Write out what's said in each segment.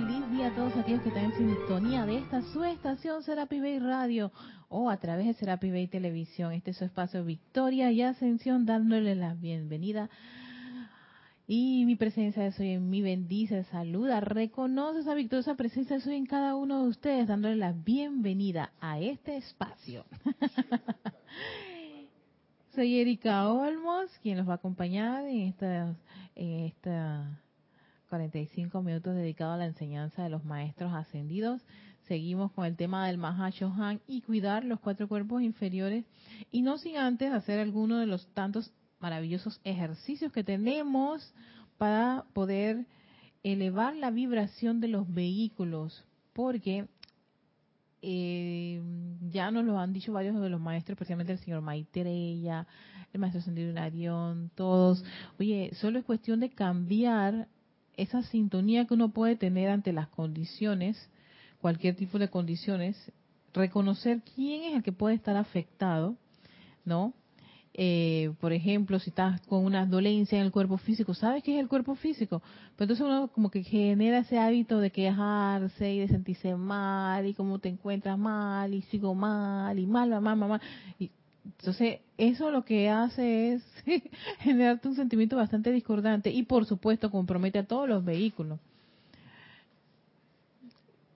feliz día a todos aquellos que están en sintonía de esta su estación Serapi Bay Radio o a través de Serapi Bay Televisión. Este es su espacio Victoria y Ascensión, dándole la bienvenida. Y mi presencia de soy en mi bendice, saluda, reconoce esa victoriosa presencia de soy en cada uno de ustedes, dándole la bienvenida a este espacio. soy Erika Olmos, quien los va a acompañar en esta, en esta 45 minutos dedicados a la enseñanza de los maestros ascendidos. Seguimos con el tema del Mahashohan y cuidar los cuatro cuerpos inferiores y no sin antes hacer alguno de los tantos maravillosos ejercicios que tenemos para poder elevar la vibración de los vehículos, porque eh, ya nos lo han dicho varios de los maestros, especialmente el señor Maitreya, el maestro Ascendido Arión, todos. Oye, solo es cuestión de cambiar esa sintonía que uno puede tener ante las condiciones, cualquier tipo de condiciones, reconocer quién es el que puede estar afectado, ¿no? Eh, por ejemplo, si estás con una dolencia en el cuerpo físico, ¿sabes qué es el cuerpo físico? Pero entonces uno como que genera ese hábito de quejarse y de sentirse mal y cómo te encuentras mal y sigo mal y mal, mal, mal, mal. Y entonces, eso lo que hace es generarte un sentimiento bastante discordante y, por supuesto, compromete a todos los vehículos.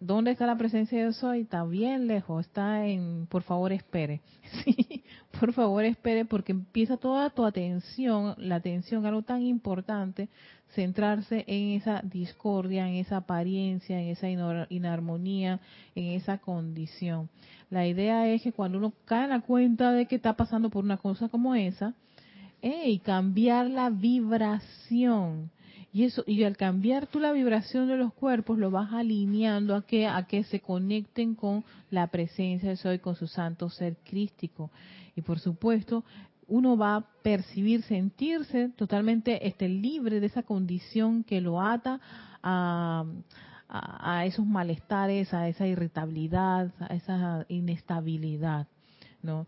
¿Dónde está la presencia de soy? Está bien lejos, está en, por favor, espere. Sí, por favor, espere porque empieza toda tu atención, la atención, algo tan importante, centrarse en esa discordia, en esa apariencia, en esa inarmonía, en esa condición. La idea es que cuando uno cae en la cuenta de que está pasando por una cosa como esa, y cambiar la vibración. Y eso, y al cambiar tú la vibración de los cuerpos, lo vas alineando a que, a que se conecten con la presencia de Soy, con su santo ser crístico. Y por supuesto, uno va a percibir, sentirse totalmente este, libre de esa condición que lo ata a, a, esos malestares, a esa irritabilidad, a esa inestabilidad, ¿no?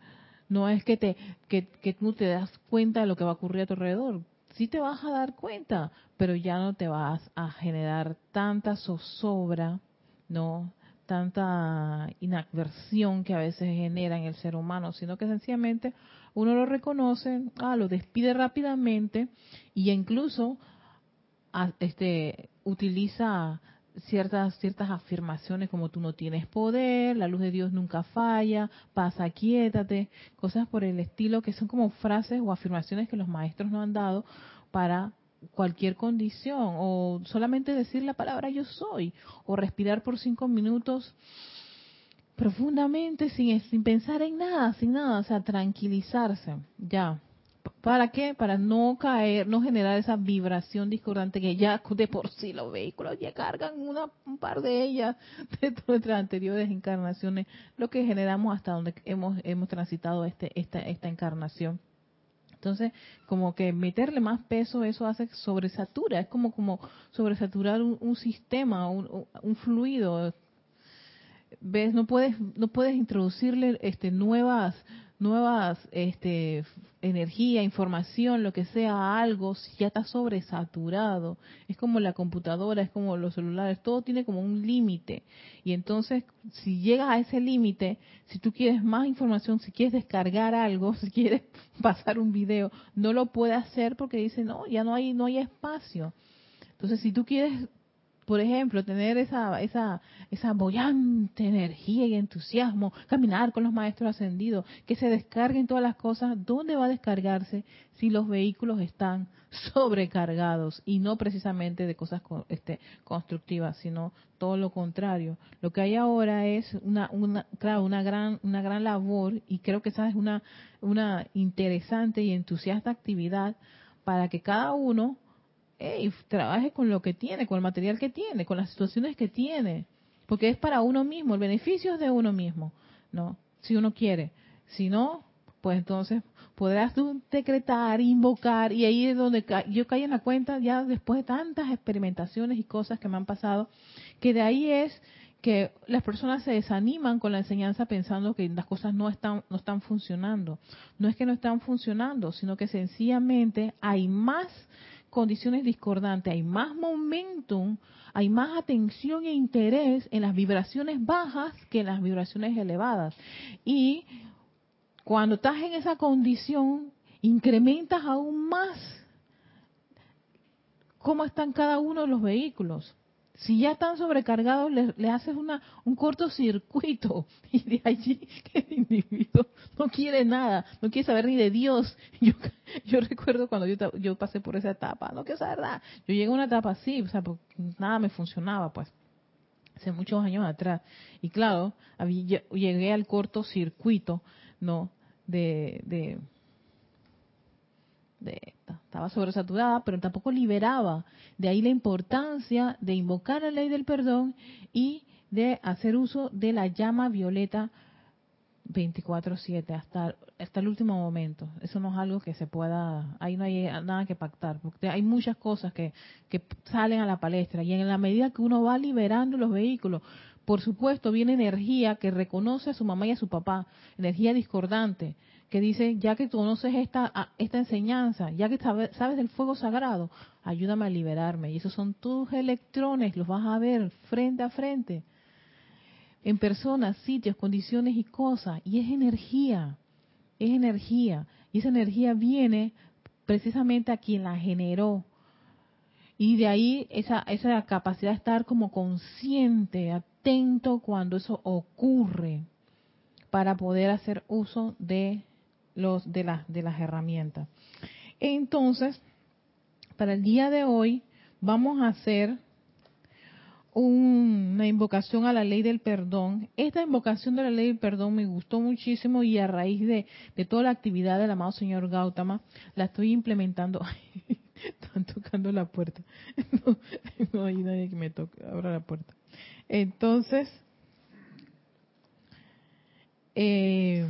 No es que te que, que tú te das cuenta de lo que va a ocurrir a tu alrededor. Sí te vas a dar cuenta, pero ya no te vas a generar tanta zozobra, ¿no? Tanta inadversión que a veces genera en el ser humano, sino que sencillamente uno lo reconoce, ah, lo despide rápidamente y incluso ah, este utiliza ciertas ciertas afirmaciones como tú no tienes poder, la luz de Dios nunca falla, pasa, quiétate, cosas por el estilo que son como frases o afirmaciones que los maestros nos han dado para cualquier condición o solamente decir la palabra yo soy o respirar por cinco minutos profundamente sin, sin pensar en nada, sin nada, o sea, tranquilizarse, ya, ¿Para qué? Para no caer, no generar esa vibración discordante que ya de por sí los vehículos ya cargan una, un par de ellas de nuestras anteriores encarnaciones, lo que generamos hasta donde hemos, hemos transitado este, esta, esta encarnación. Entonces, como que meterle más peso, eso hace sobresatura, es como, como sobresaturar un, sistema, un, un, fluido. ¿Ves? No puedes, no puedes introducirle este, nuevas, nuevas este, energía, información, lo que sea, algo, ya está sobresaturado. Es como la computadora, es como los celulares, todo tiene como un límite. Y entonces, si llegas a ese límite, si tú quieres más información, si quieres descargar algo, si quieres pasar un video, no lo puedes hacer porque dice, no, ya no hay, no hay espacio. Entonces, si tú quieres por ejemplo, tener esa, esa, esa bollante energía y entusiasmo, caminar con los maestros ascendidos, que se descarguen todas las cosas, ¿dónde va a descargarse si los vehículos están sobrecargados y no precisamente de cosas este, constructivas, sino todo lo contrario? Lo que hay ahora es una, una, claro, una gran, una gran labor y creo que esa es una, una interesante y entusiasta actividad para que cada uno hey, trabaje con lo que tiene, con el material que tiene, con las situaciones que tiene, porque es para uno mismo, el beneficio es de uno mismo, ¿no? Si uno quiere. Si no, pues entonces podrás tú decretar, invocar, y ahí es donde yo caí en la cuenta ya después de tantas experimentaciones y cosas que me han pasado, que de ahí es que las personas se desaniman con la enseñanza pensando que las cosas no están no están funcionando. No es que no están funcionando, sino que sencillamente hay más condiciones discordantes, hay más momentum hay más atención e interés en las vibraciones bajas que en las vibraciones elevadas. Y cuando estás en esa condición, incrementas aún más cómo están cada uno de los vehículos. Si ya están sobrecargados, le, haces una, un cortocircuito y de allí que el individuo no quiere nada, no quiere saber ni de Dios. Yo, yo recuerdo cuando yo, yo pasé por esa etapa, no quiero saber nada. Yo llegué a una etapa así, o sea, nada me funcionaba, pues, hace muchos años atrás. Y claro, llegué al cortocircuito, ¿no? De, de, estaba sobresaturada, pero tampoco liberaba. De ahí la importancia de invocar la ley del perdón y de hacer uso de la llama violeta 24/7 hasta, hasta el último momento. Eso no es algo que se pueda, ahí no hay nada que pactar, porque hay muchas cosas que, que salen a la palestra y en la medida que uno va liberando los vehículos, por supuesto viene energía que reconoce a su mamá y a su papá, energía discordante, que dice, ya que tú conoces esta, esta enseñanza, ya que sabes, del fuego sagrado, ayúdame a liberarme. Y esos son tus electrones, los vas a ver frente a frente, en personas, sitios, condiciones y cosas. Y es energía, es energía. Y esa energía viene precisamente a quien la generó. Y de ahí esa, esa capacidad de estar como consciente, atento cuando eso ocurre, para poder hacer uso de los de las de las herramientas. Entonces, para el día de hoy vamos a hacer una invocación a la ley del perdón. Esta invocación de la ley del perdón me gustó muchísimo y a raíz de, de toda la actividad del amado señor Gautama, la estoy implementando. Están tocando la puerta. No, no, hay nadie que me toque, abra la puerta. Entonces, eh,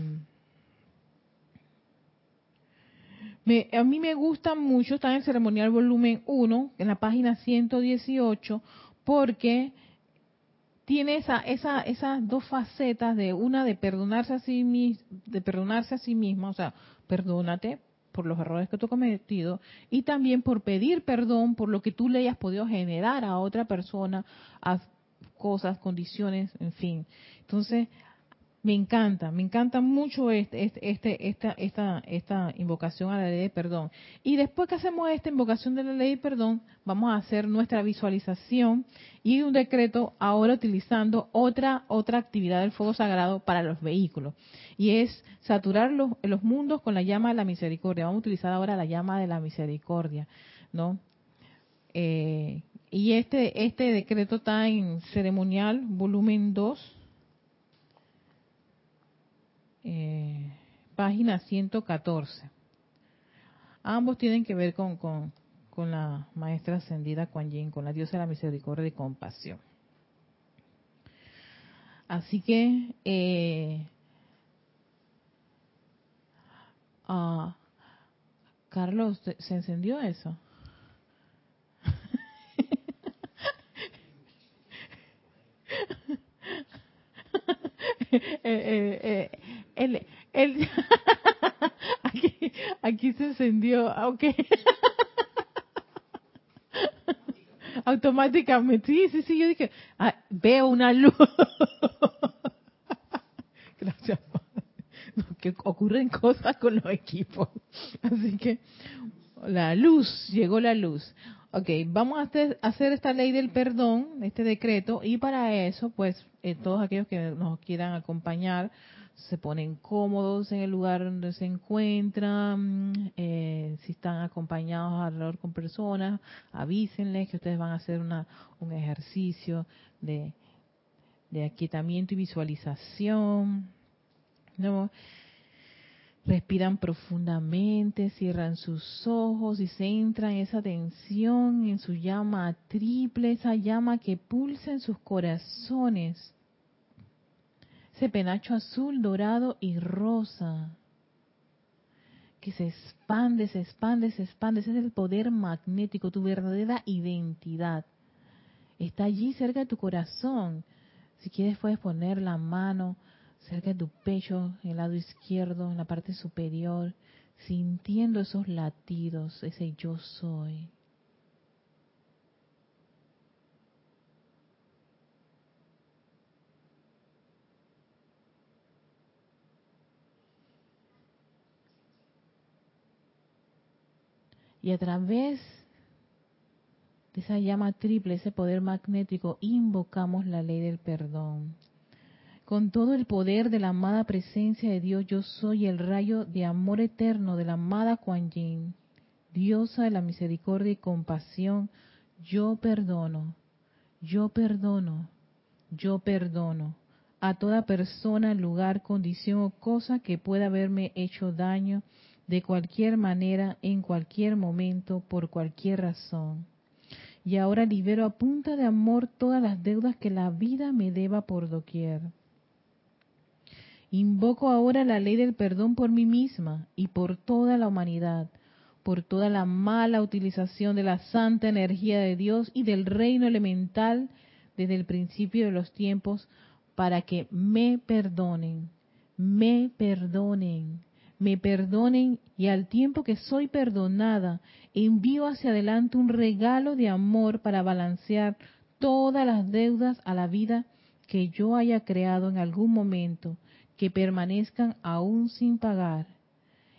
a mí me gusta mucho, está en el ceremonial volumen 1, en la página 118, porque tiene esa, esa, esas dos facetas de una de perdonarse a sí de perdonarse a sí mismo, o sea, perdónate por los errores que tú has cometido y también por pedir perdón por lo que tú le hayas podido generar a otra persona, a cosas, condiciones, en fin. Entonces, me encanta, me encanta mucho este, este, este, esta, esta, esta invocación a la ley de perdón. Y después que hacemos esta invocación de la ley de perdón, vamos a hacer nuestra visualización y un decreto ahora utilizando otra, otra actividad del fuego sagrado para los vehículos. Y es saturar los, mundos con la llama de la misericordia. Vamos a utilizar ahora la llama de la misericordia, ¿no? Eh, y este, este decreto está en ceremonial volumen 2 eh, página 114. Ambos tienen que ver con, con, con la maestra ascendida Kuan Yin, con la diosa de la misericordia y compasión. Así que, eh, ah, Carlos, ¿se encendió eso? eh, eh, eh el, el aquí, aquí se encendió, ok. Automáticamente, sí, sí, sí, yo dije, ah, veo una luz. Gracias, no, que ocurren cosas con los equipos. Así que, la luz, llegó la luz. Ok, vamos a hacer, esta ley del perdón, este decreto, y para eso, pues, eh, todos aquellos que nos quieran acompañar, se ponen cómodos en el lugar donde se encuentran, eh, si están acompañados alrededor con personas, avísenles que ustedes van a hacer una, un ejercicio de, de aquietamiento y visualización. ¿no? Respiran profundamente, cierran sus ojos y centran esa atención en su llama triple, esa llama que pulsa en sus corazones ese penacho azul, dorado y rosa, que se expande, se expande, se expande. Ese es el poder magnético, tu verdadera identidad. Está allí cerca de tu corazón. Si quieres puedes poner la mano cerca de tu pecho, en el lado izquierdo, en la parte superior, sintiendo esos latidos, ese yo soy. Y a través de esa llama triple, ese poder magnético, invocamos la ley del perdón. Con todo el poder de la amada presencia de Dios, yo soy el rayo de amor eterno de la amada Kuan Yin, diosa de la misericordia y compasión. Yo perdono, yo perdono, yo perdono a toda persona, lugar, condición o cosa que pueda haberme hecho daño de cualquier manera, en cualquier momento, por cualquier razón. Y ahora libero a punta de amor todas las deudas que la vida me deba por doquier. Invoco ahora la ley del perdón por mí misma y por toda la humanidad, por toda la mala utilización de la santa energía de Dios y del reino elemental desde el principio de los tiempos, para que me perdonen, me perdonen, me perdonen y al tiempo que soy perdonada, envío hacia adelante un regalo de amor para balancear todas las deudas a la vida que yo haya creado en algún momento, que permanezcan aún sin pagar.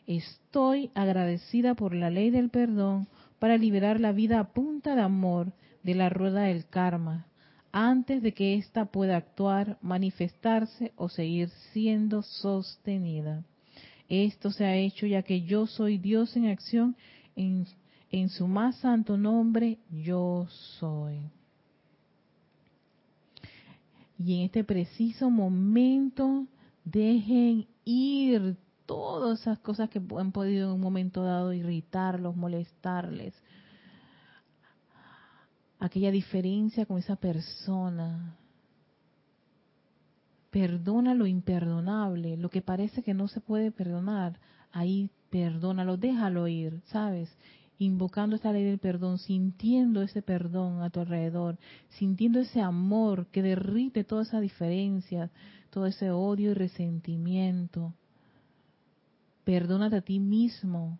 Estoy agradecida por la ley del perdón para liberar la vida a punta de amor de la rueda del karma, antes de que ésta pueda actuar, manifestarse o seguir siendo sostenida. Esto se ha hecho ya que yo soy Dios en acción, en, su más santo nombre, yo soy. Y en este preciso momento, dejen ir todas esas cosas que han podido en un momento dado irritarlos, molestarles, aquella diferencia con esa persona. Perdona lo imperdonable, lo que parece que no se puede perdonar, ahí perdónalo, déjalo ir, ¿sabes? Invocando esta ley del perdón, sintiendo ese perdón a tu alrededor, sintiendo ese amor que derrite toda esa diferencia, todo ese odio y resentimiento. Perdónate a ti mismo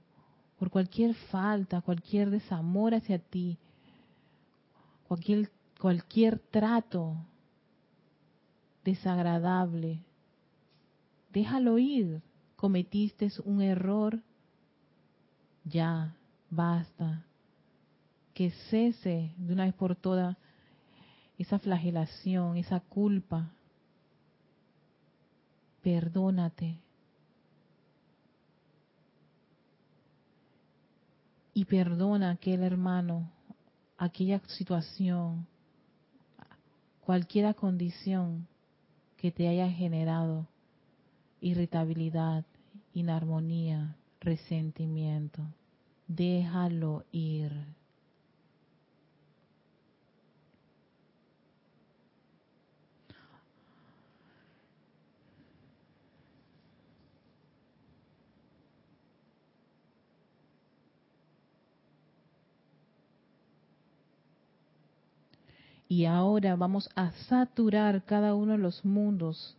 por cualquier falta, cualquier desamor hacia ti, cualquier, cualquier trato desagradable. Déjalo ir. Cometiste un error. Ya, basta. Que cese de una vez por todas esa flagelación, esa culpa. Perdónate. Y perdona a aquel hermano aquella situación, cualquier condición que te haya generado irritabilidad, inarmonía, resentimiento. Déjalo ir. Y ahora vamos a saturar cada uno de los mundos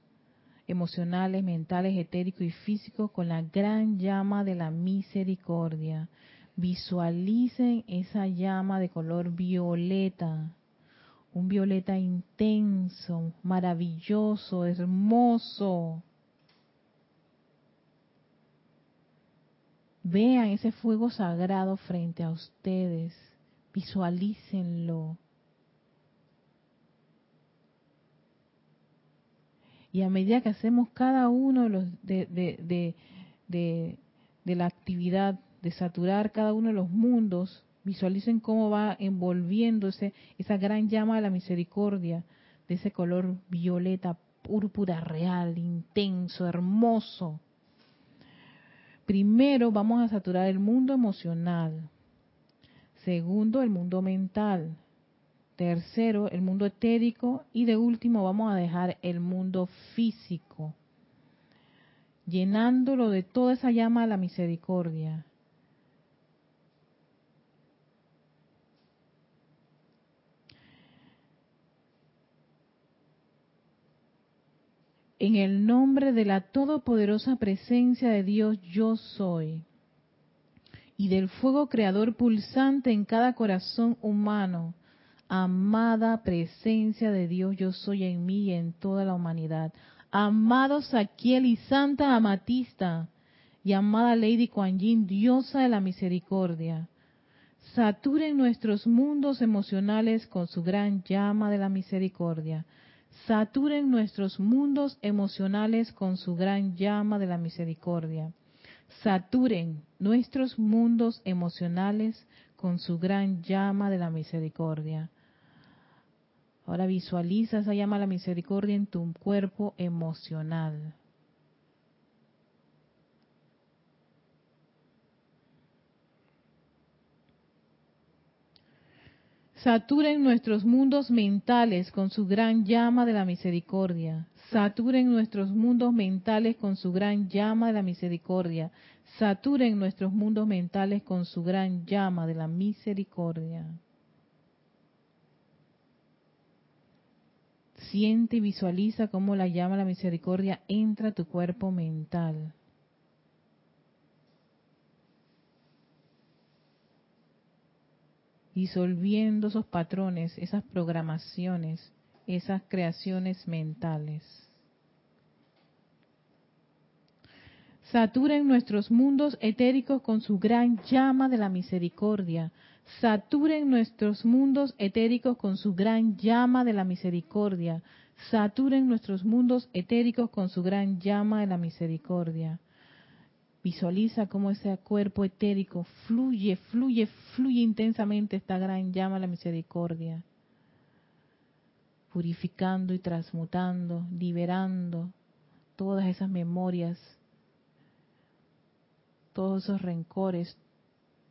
emocionales, mentales, etéricos y físicos con la gran llama de la misericordia. Visualicen esa llama de color violeta, un violeta intenso, maravilloso, hermoso. Vean ese fuego sagrado frente a ustedes, visualícenlo Y a medida que hacemos cada uno de, de, la actividad de saturar cada uno de los mundos, visualicen cómo va envolviéndose esa gran llama de la misericordia, de ese color violeta, púrpura real, intenso, hermoso. Primero vamos a saturar el mundo emocional. Segundo, el mundo mental tercero el mundo etérico y de último vamos a dejar el mundo físico, llenándolo de toda esa llama de la misericordia. En el nombre de la todopoderosa presencia de Dios yo soy y del fuego creador pulsante en cada corazón humano, amada presencia de Dios, yo soy en mí y en toda la humanidad. Amado Saquiel y Santa Amatista y amada Lady Kuan Yin, diosa de la misericordia, Saturen nuestros mundos emocionales con su gran llama de la misericordia. Saturen nuestros mundos emocionales con su gran llama de la misericordia. Saturen nuestros mundos emocionales con su gran llama de la misericordia. Ahora visualiza esa llama de la misericordia en tu cuerpo emocional. Saturen nuestros mundos mentales con su gran llama de la misericordia. Saturen nuestros mundos mentales con su gran llama de la misericordia. Saturen nuestros mundos mentales con su gran llama de la misericordia. Siente y visualiza cómo la llama la misericordia entra a tu cuerpo mental. disolviendo esos patrones, esas programaciones, esas creaciones mentales. Saturen nuestros mundos etéricos con su gran llama de la misericordia. Saturen nuestros mundos etéricos con su gran llama de la misericordia. Saturen nuestros mundos etéricos con su gran llama de la misericordia. Visualiza cómo ese cuerpo etérico fluye, fluye, fluye intensamente esta gran llama de la misericordia, purificando y transmutando, liberando todas esas memorias, todos esos rencores,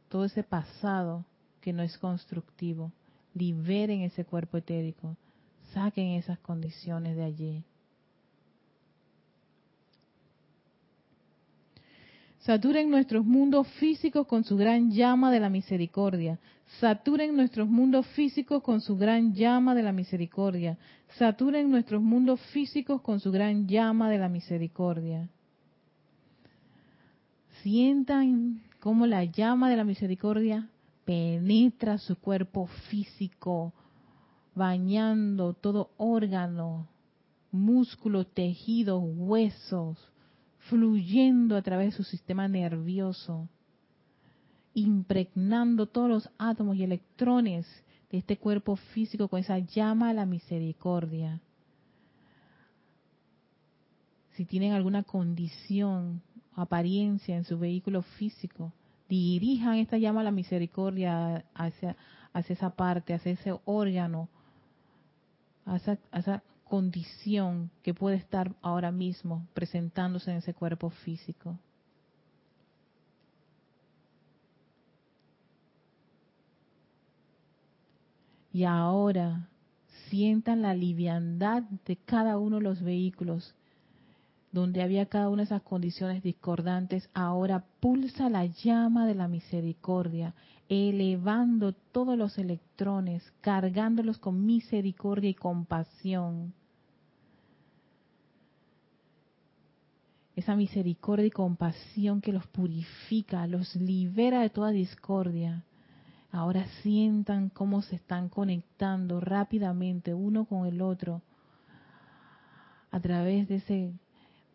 todo ese pasado que no es constructivo. Liberen ese cuerpo etérico, saquen esas condiciones de allí. Saturen nuestros mundos físicos con su gran llama de la misericordia. Saturen nuestros mundos físicos con su gran llama de la misericordia. Saturen nuestros mundos físicos con su gran llama de la misericordia. Sientan cómo la llama de la misericordia penetra su cuerpo físico, bañando todo órgano, músculo, tejidos, huesos, fluyendo a través de su sistema nervioso, impregnando todos los átomos y electrones de este cuerpo físico con esa llama a la misericordia. Si tienen alguna condición, apariencia en su vehículo físico, dirijan esta llama a la misericordia hacia, hacia esa parte, hacia ese órgano, hacia, esa condición que puede estar ahora mismo presentándose en ese cuerpo físico. Y ahora sientan la liviandad de cada uno de los vehículos donde había cada una de esas condiciones discordantes, ahora pulsa la llama de la misericordia, elevando todos los electrones, cargándolos con misericordia y compasión. Esa misericordia y compasión que los purifica, los libera de toda discordia. Ahora sientan cómo se están conectando rápidamente uno con el otro a través de ese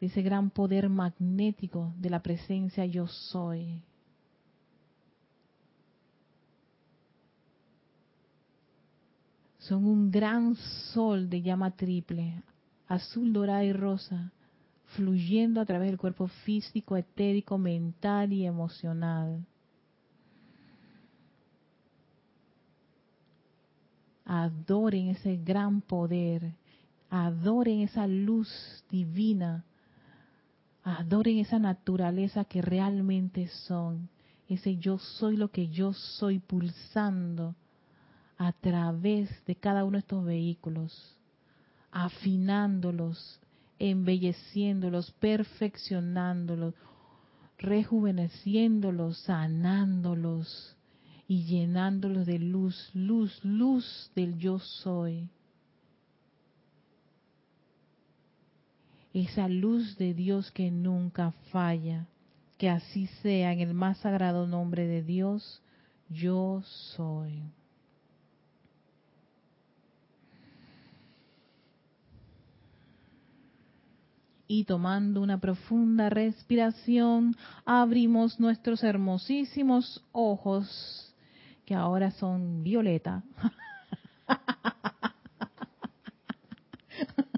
de ese gran poder magnético de la presencia yo soy. Son un gran sol de llama triple, azul, dorada y rosa, fluyendo a través del cuerpo físico, etérico, mental y emocional. Adoren ese gran poder, adoren esa luz divina Adoren esa naturaleza que realmente son. Ese yo soy lo que yo soy pulsando a través de cada uno de estos vehículos, afinándolos, embelleciéndolos, perfeccionándolos, rejuveneciéndolos, sanándolos y llenándolos de luz, luz, luz del yo soy. Esa luz de Dios que nunca falla. Que así sea en el más sagrado nombre de Dios, yo soy. Y tomando una profunda respiración, abrimos nuestros hermosísimos ojos que ahora son violeta.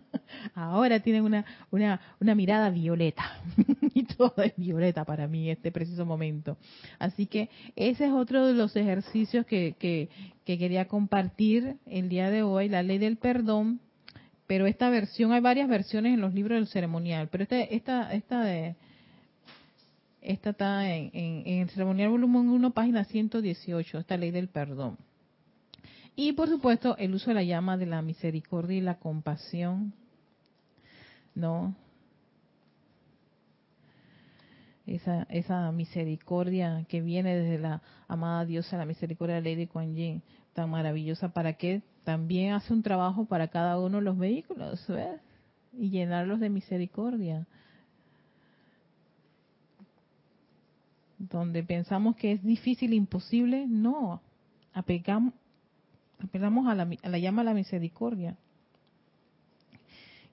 ahora tienen una, una, una mirada violeta. y todo es violeta para mí en este preciso momento. Así que ese es otro de los ejercicios que, que, que quería compartir el día de hoy, la ley del perdón. Pero esta versión, hay varias versiones en los libros del ceremonial, pero este, esta, esta de, esta está en, en, el ceremonial volumen 1, página 118, esta ley del perdón. Y por supuesto, el uso de la llama de la misericordia y la compasión, ¿no? Esa, esa misericordia que viene desde la amada diosa, la misericordia de Lady Kuan Yin, tan maravillosa, para que también hace un trabajo para cada uno de los vehículos, ¿ves? Y llenarlos de misericordia. donde pensamos que es difícil, imposible, no, apegamos, apelamos a la, a la llama de la misericordia,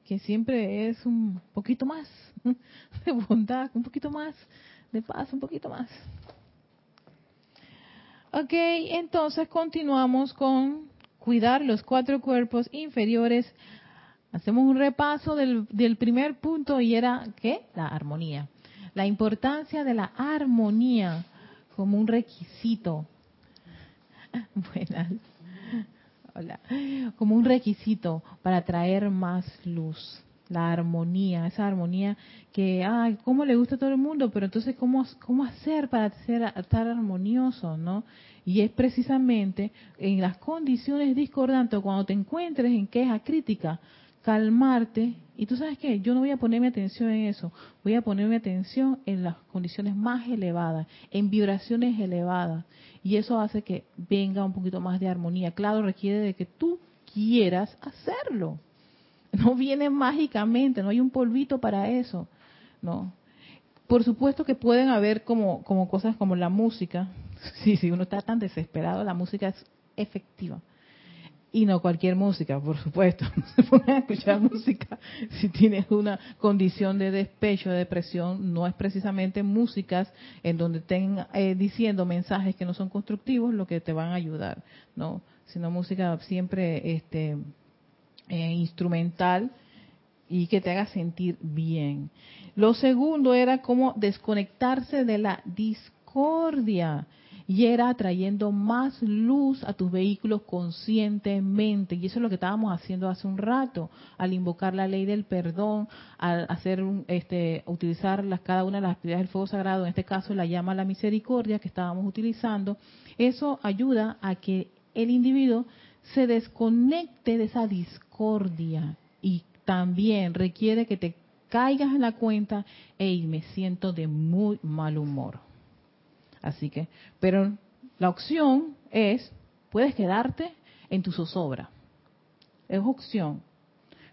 que siempre es un poquito más de bondad, un poquito más de paz, un poquito más. Ok, entonces continuamos con cuidar los cuatro cuerpos inferiores. Hacemos un repaso del, del primer punto y era, ¿qué? La armonía la importancia de la armonía como un requisito. Buenas. Como un requisito para traer más luz. La armonía, esa armonía que, ay, ¿cómo le gusta a todo el mundo? Pero entonces, ¿cómo, cómo hacer para ser, estar armonioso, no? Y es precisamente en las condiciones discordantes, cuando te encuentres en queja crítica, calmarte y tú sabes qué, yo no voy a ponerme atención en eso, voy a ponerme atención en las condiciones más elevadas, en vibraciones elevadas. Y eso hace que venga un poquito más de armonía. Claro, requiere de que tú quieras hacerlo. No viene mágicamente, no hay un polvito para eso. No. Por supuesto que pueden haber como, como cosas como la música. Sí, si uno está tan desesperado, la música es efectiva y no cualquier música, por supuesto. No se pone a escuchar música si tienes una condición de despecho, de depresión. No es precisamente músicas en donde estén eh, diciendo mensajes que no son constructivos lo que te van a ayudar, no, sino música siempre este eh, instrumental y que te haga sentir bien. Lo segundo era cómo desconectarse de la discordia y era trayendo más luz a tus vehículos conscientemente. Y eso es lo que estábamos haciendo hace un rato, al invocar la ley del perdón, al hacer este, utilizar las, cada una de las actividades del fuego sagrado, en este caso la llama a la misericordia que estábamos utilizando. Eso ayuda a que el individuo se desconecte de esa discordia y también requiere que te caigas en la cuenta, y me siento de muy mal humor. Así que, pero la opción es, puedes quedarte en tu zozobra. Es opción.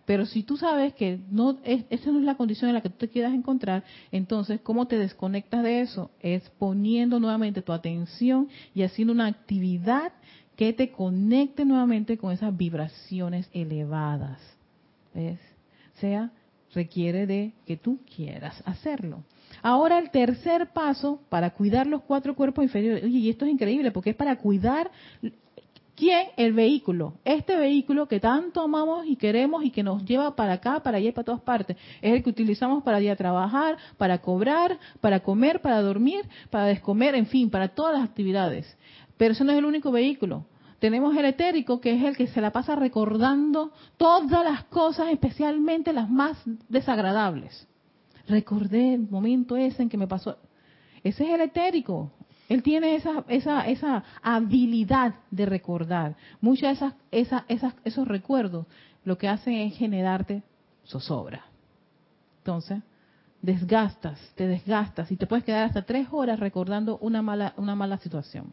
Pero si tú sabes que no es, esa no es la condición en la que tú te quieras encontrar, entonces, ¿cómo te desconectas de eso? Es poniendo nuevamente tu atención y haciendo una actividad que te conecte nuevamente con esas vibraciones elevadas. ¿Ves? O sea, requiere de que tú quieras hacerlo. Ahora el tercer paso para cuidar los cuatro cuerpos inferiores. Oye, y esto es increíble porque es para cuidar ¿Quién? El vehículo. Este vehículo que tanto amamos y queremos y que nos lleva para acá, para allá y para todas partes. Es el que utilizamos para ir a trabajar, para cobrar, para comer, para dormir, para descomer, en fin, para todas las actividades. Pero eso no es el único vehículo. Tenemos el etérico, que es el que se la pasa recordando todas las cosas, especialmente las más desagradables recordé el momento ese en que me pasó. Ese es el etérico. Él tiene esa, esa, esa habilidad de recordar. Muchas de esas, esas, esos recuerdos lo que hacen es generarte zozobra. Entonces, desgastas, te desgastas y te puedes quedar hasta tres horas recordando una mala, una mala situación.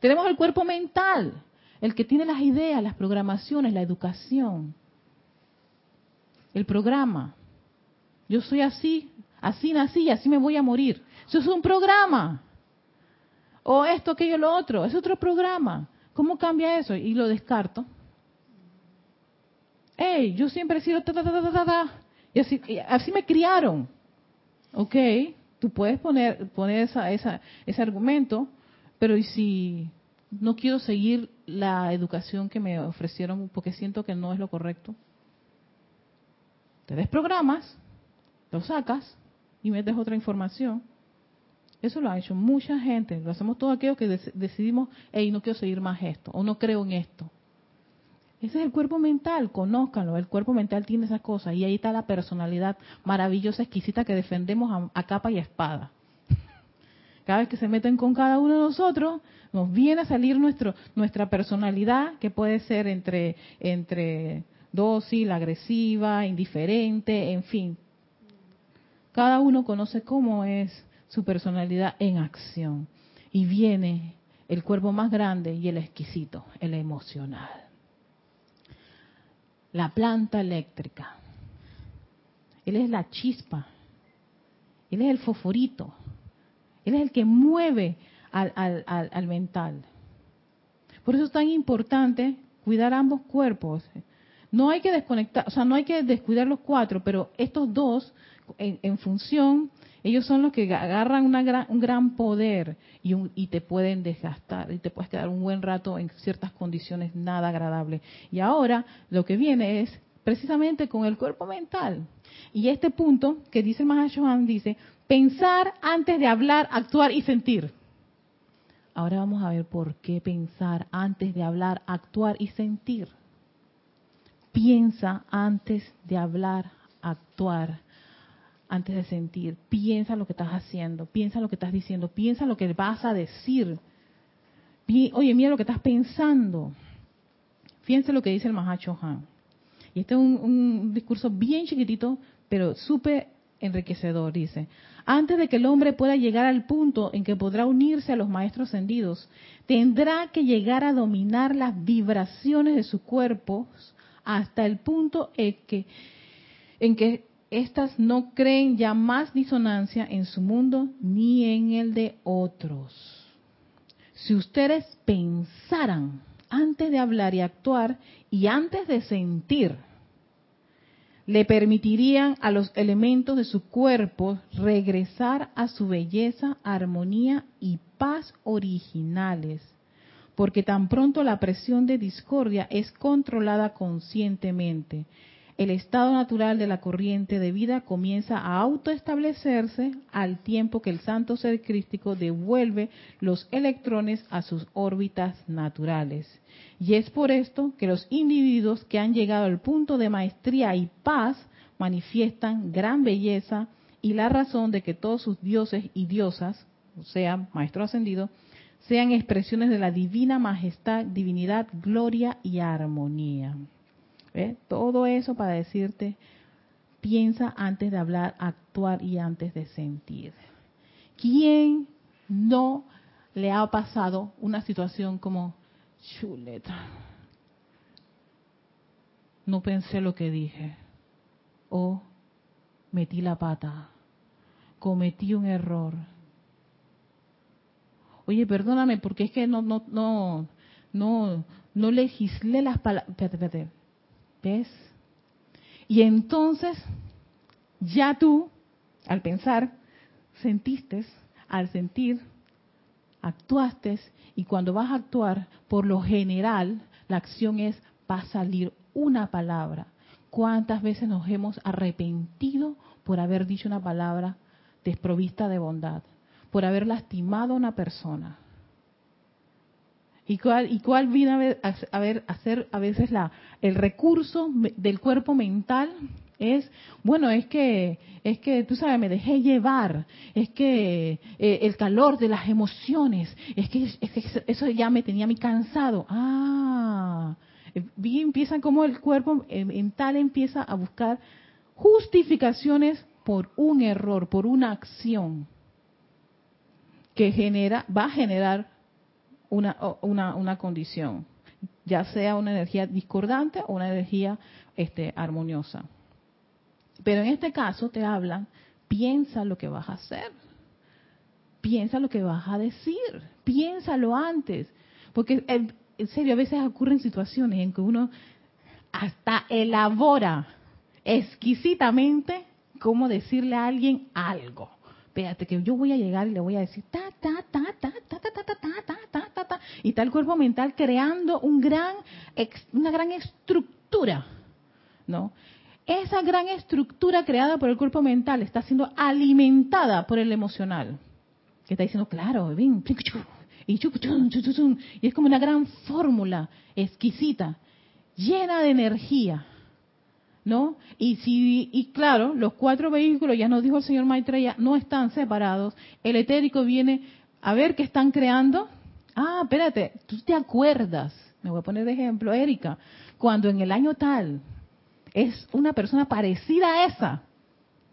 Tenemos el cuerpo mental, el que tiene las ideas, las programaciones, la educación, el programa. Yo soy así, así nací y así me voy a morir. Eso es un programa. O esto, aquello, lo otro. Es otro programa. ¿Cómo cambia eso? Y lo descarto. Hey, yo siempre he sido ta, ta, ta, ta, Y así, así me criaron. Ok, tú puedes poner, poner esa, esa, ese argumento, pero ¿y si no quiero seguir la educación que me ofrecieron porque siento que no es lo correcto. Te desprogramas, lo sacas y metes otra información. Eso lo ha hecho mucha gente. Lo hacemos todo aquello que decidimos, hey, no quiero seguir más esto o no creo en esto. Ese es el cuerpo mental, conózcanlo. El cuerpo mental tiene esas cosas y ahí está la personalidad maravillosa, exquisita que defendemos a, capa y espada. Cada vez que se meten con cada uno de nosotros, nos viene a salir nuestro, nuestra personalidad, que puede ser entre, entre dócil, agresiva, indiferente, en fin. Cada uno conoce cómo es su personalidad en acción. Y viene el cuerpo más grande y el exquisito, el emocional la planta eléctrica. Él es la chispa. Él es el foforito. Él es el que mueve al, al, mental. Por eso es tan importante cuidar ambos cuerpos. No hay que desconectar, o sea, no hay que descuidar los cuatro, pero estos dos, en función ellos son los que agarran un gran poder y, y, te pueden desgastar y te puedes quedar un buen rato en ciertas condiciones nada agradables. Y ahora lo que viene es precisamente con el cuerpo mental. Y este punto que dice Mahashohan dice, pensar antes de hablar, actuar y sentir. Ahora vamos a ver por qué pensar antes de hablar, actuar y sentir. Piensa antes de hablar, actuar antes de sentir. Piensa lo que estás haciendo, piensa lo que estás diciendo, piensa lo que vas a decir. Oye, mira lo que estás pensando. Fíjense lo que dice el Mahacho Han. Y este es un, un discurso bien chiquitito, pero súper enriquecedor. Dice, antes de que el hombre pueda llegar al punto en que podrá unirse a los maestros ascendidos, tendrá que llegar a dominar las vibraciones de su cuerpo hasta el punto en que, en que estas no creen ya más disonancia en su mundo ni en el de otros. Si ustedes pensaran antes de hablar y actuar y antes de sentir, le permitirían a los elementos de su cuerpo regresar a su belleza, armonía y paz originales, porque tan pronto la presión de discordia es controlada conscientemente, el estado natural de la corriente de vida comienza a autoestablecerse al tiempo que el santo ser crístico devuelve los electrones a sus órbitas naturales. Y es por esto que los individuos que han llegado al punto de maestría y paz manifiestan gran belleza y la razón de que todos sus dioses y diosas, o sea, maestro ascendido, sean expresiones de la divina majestad, divinidad, gloria y armonía. Todo eso para decirte, piensa antes de hablar, actuar y antes de sentir. ¿Quién no le ha pasado una situación como chuleta? No pensé lo que dije. O metí la pata. Cometí un error. Oye, perdóname, porque es que no, no, no, no, no legislé las palabras. ¿Ves? Y entonces, ya tú, al pensar, sentiste, al sentir, actuaste, y cuando vas a actuar, por lo general, la acción es, va a salir una palabra. ¿Cuántas veces nos hemos arrepentido por haber dicho una palabra desprovista de bondad? Por haber lastimado a una persona ¿Y cuál, y cuál viene a ver, a, hacer a veces la, el recurso del cuerpo mental? Es, bueno, es que, es que, tú sabes, me dejé llevar, es que eh, el calor de las emociones, es que, es que eso ya me tenía a mí cansado. Ah, bien empiezan como el cuerpo eh, mental empieza a buscar justificaciones por un error, por una acción que genera, va a generar una, una, una condición, ya sea una energía discordante o una energía este, armoniosa. Pero en este caso te hablan, piensa lo que vas a hacer, piensa lo que vas a decir, piénsalo antes, porque en, serio a veces ocurren situaciones en que uno hasta elabora exquisitamente cómo decirle a alguien algo. Espérate que yo voy a llegar y le voy a decir ta ta ta ta ta ta ta ta ta ta ta ta y está el cuerpo mental creando un gran, una gran estructura, ¿no? Esa gran estructura creada por el cuerpo mental está siendo alimentada por el emocional. Que está diciendo, claro, y, y es como una gran fórmula exquisita, llena de energía. ¿No? Y si, y claro, los cuatro vehículos, ya nos dijo el señor Maitreya, no están separados. El etérico viene a ver qué están creando. Ah, espérate, tú te acuerdas, me voy a poner de ejemplo, Erika, cuando en el año tal, es una persona parecida a esa.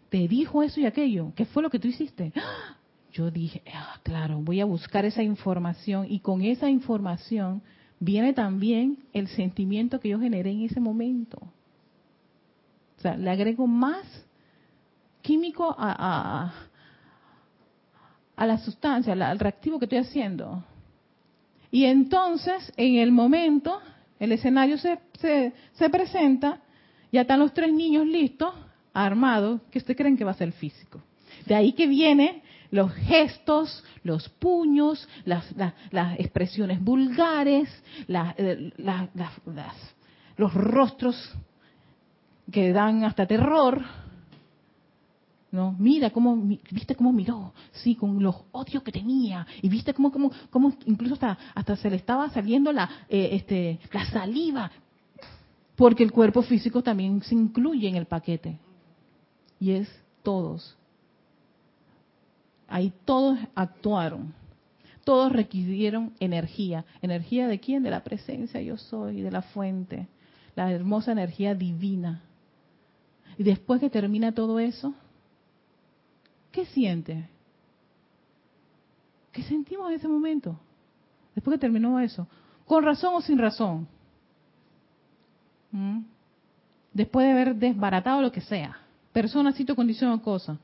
Te dijo eso y aquello. ¿Qué fue lo que tú hiciste? Yo dije, ah, claro, voy a buscar esa información y con esa información viene también el sentimiento que yo generé en ese momento. O sea, le agrego más químico a, a, la sustancia, al reactivo que estoy haciendo. Y entonces, en el momento, el escenario se, se, se presenta ya están los tres niños listos, armados, que usted creen que va a ser físico. De ahí que vienen los gestos, los puños, las, expresiones vulgares, eh, los rostros que dan hasta terror. ¿No? Mira cómo, viste cómo miró, sí, con los odios que tenía, y viste cómo, cómo, cómo incluso hasta, hasta se le estaba saliendo la, eh, este, la saliva, porque el cuerpo físico también se incluye en el paquete. Y es todos. Ahí todos actuaron. Todos requirieron energía. ¿Energía de quién? De la presencia yo soy, de la fuente. La hermosa energía divina. Y después que termina todo eso, ¿qué siente? ¿Qué sentimos en ese momento? Después que terminó eso. ¿Con razón o sin razón? ¿Mm? Después de haber desbaratado lo que sea, persona, sitio, condición o cosa.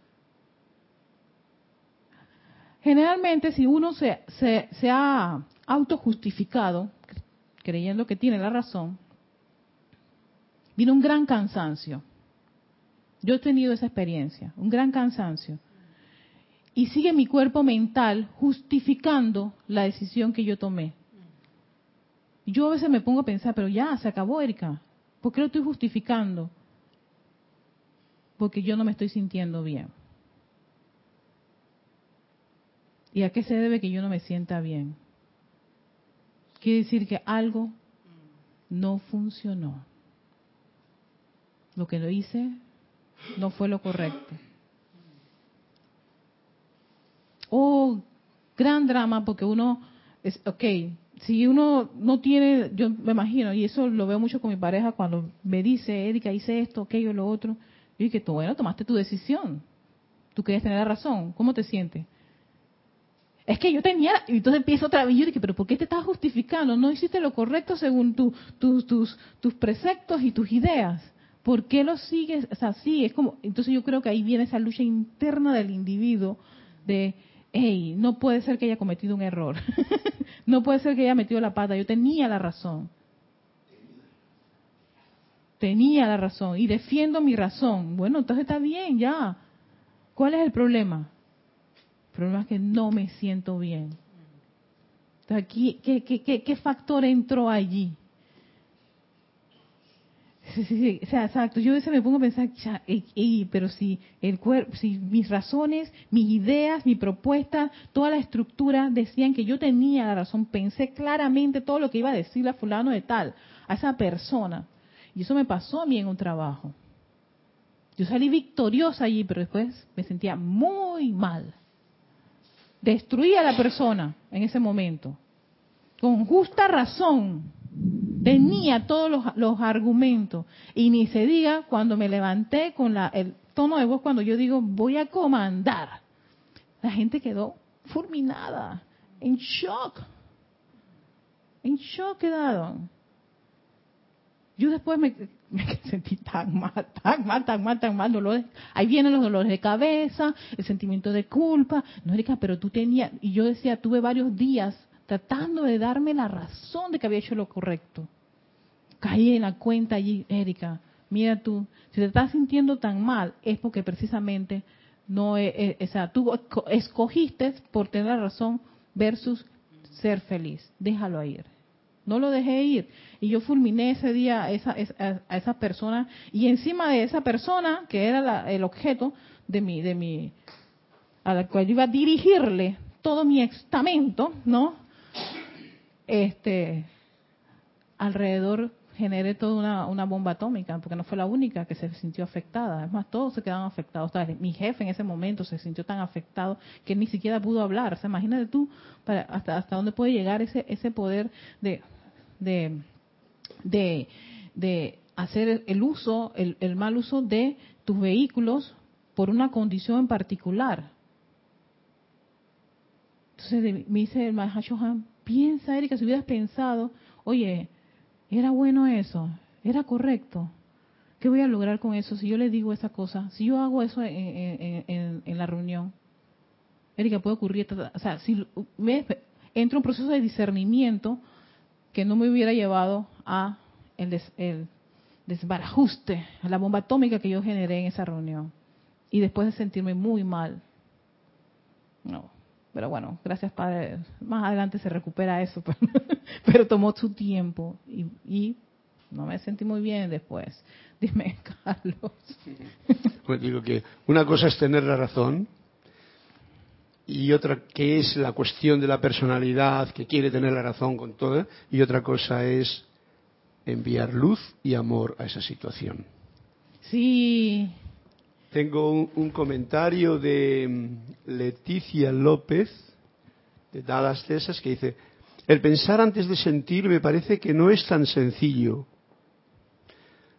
Generalmente, si uno se, se, se ha autojustificado, creyendo que tiene la razón, viene un gran cansancio. Yo he tenido esa experiencia, un gran cansancio. Y sigue mi cuerpo mental justificando la decisión que yo tomé. Yo a veces me pongo a pensar, pero ya, se acabó, Erika. ¿Por qué lo estoy justificando? Porque yo no me estoy sintiendo bien. ¿Y a qué se debe que yo no me sienta bien? Quiere decir que algo no funcionó. Lo que lo hice no fue lo correcto. Oh, gran drama porque uno es, ok, si uno no tiene, yo me imagino, y eso lo veo mucho con mi pareja cuando me dice, Erika, hice esto, aquello, lo otro, yo dije, tú, bueno, tomaste tu decisión, tú querías tener la razón, ¿cómo te sientes? Es que yo tenía, y entonces empiezo otra vez, y yo dije, pero ¿por qué te estás justificando? No hiciste lo correcto según tu, tus, tus preceptos y tus ideas. ¿Por qué lo sigues? O sea, sí, es como, entonces yo creo que ahí viene esa lucha interna del individuo de, hey, no puede ser que haya cometido un error. no puede ser que haya metido la pata. Yo tenía la razón. Tenía la razón. Y defiendo mi razón. Bueno, entonces está bien, ya. ¿Cuál es el problema? El problema es que no me siento bien. Entonces, aquí, ¿qué, factor entró allí? Sí, sí, sí, o sea, exacto. Yo a veces me pongo a pensar, pero si el cuerpo, si mis razones, mis ideas, mi propuesta, toda la estructura decían que yo tenía la razón, pensé claramente todo lo que iba a decirle a fulano de tal, a esa persona. Y eso me pasó a mí en un trabajo. Yo salí victoriosa allí, pero después me sentía muy mal. Destruí a la persona en ese momento, con justa razón Tenía todos los, argumentos. Y ni se diga cuando me levanté con la, el tono de voz cuando yo digo voy a comandar. La gente quedó fulminada, en shock. En shock quedaron. Yo después me, sentí tan mal, tan mal, tan mal, tan mal, dolores. Ahí vienen los dolores de cabeza, el sentimiento de culpa. No, Erika, pero tú tenías, y yo decía, tuve varios días tratando de darme la razón de que había hecho lo correcto. Caí en la cuenta allí, Erika, mira tú, si te estás sintiendo tan mal es porque precisamente no, es, o sea, tú escogiste por tener la razón versus ser feliz. Déjalo ir. No lo dejé ir. Y yo fulminé ese día a esa, a esa persona. Y encima de esa persona, que era el objeto de mi, de mi, a la cual iba a dirigirle todo mi estamento, ¿no? Este, alrededor generé toda una, bomba atómica, porque no fue la única que se sintió afectada. Es más, todos se quedaron afectados. mi jefe en ese momento se sintió tan afectado que ni siquiera pudo hablar. O sea, imagínate tú para, hasta, hasta dónde puede llegar ese, ese poder de, de, de, hacer el uso, el, el mal uso de tus vehículos por una condición en particular. Entonces me dice el Mahashohan, piensa Erika, si hubieras pensado, oye, ¿era bueno eso? ¿Era correcto? ¿Qué voy a lograr con eso si yo le digo esa cosa? Si yo hago eso en, la reunión, Erika, puede ocurrir, o sea, si me, entra un proceso de discernimiento que no me hubiera llevado a el, el desbarajuste, a la bomba atómica que yo generé en esa reunión. Y después de sentirme muy mal. No. Pero bueno, gracias Padre. Más adelante se recupera eso, pero, tomó su tiempo y, no me sentí muy bien después. Dime, Carlos. Pues digo que una cosa es tener la razón y otra que es la cuestión de la personalidad que quiere tener la razón con todo y otra cosa es enviar luz y amor a esa situación. Sí, tengo un, comentario de mm, Leticia López, de Dallas, Texas, que dice, el pensar antes de sentir me parece que no es tan sencillo.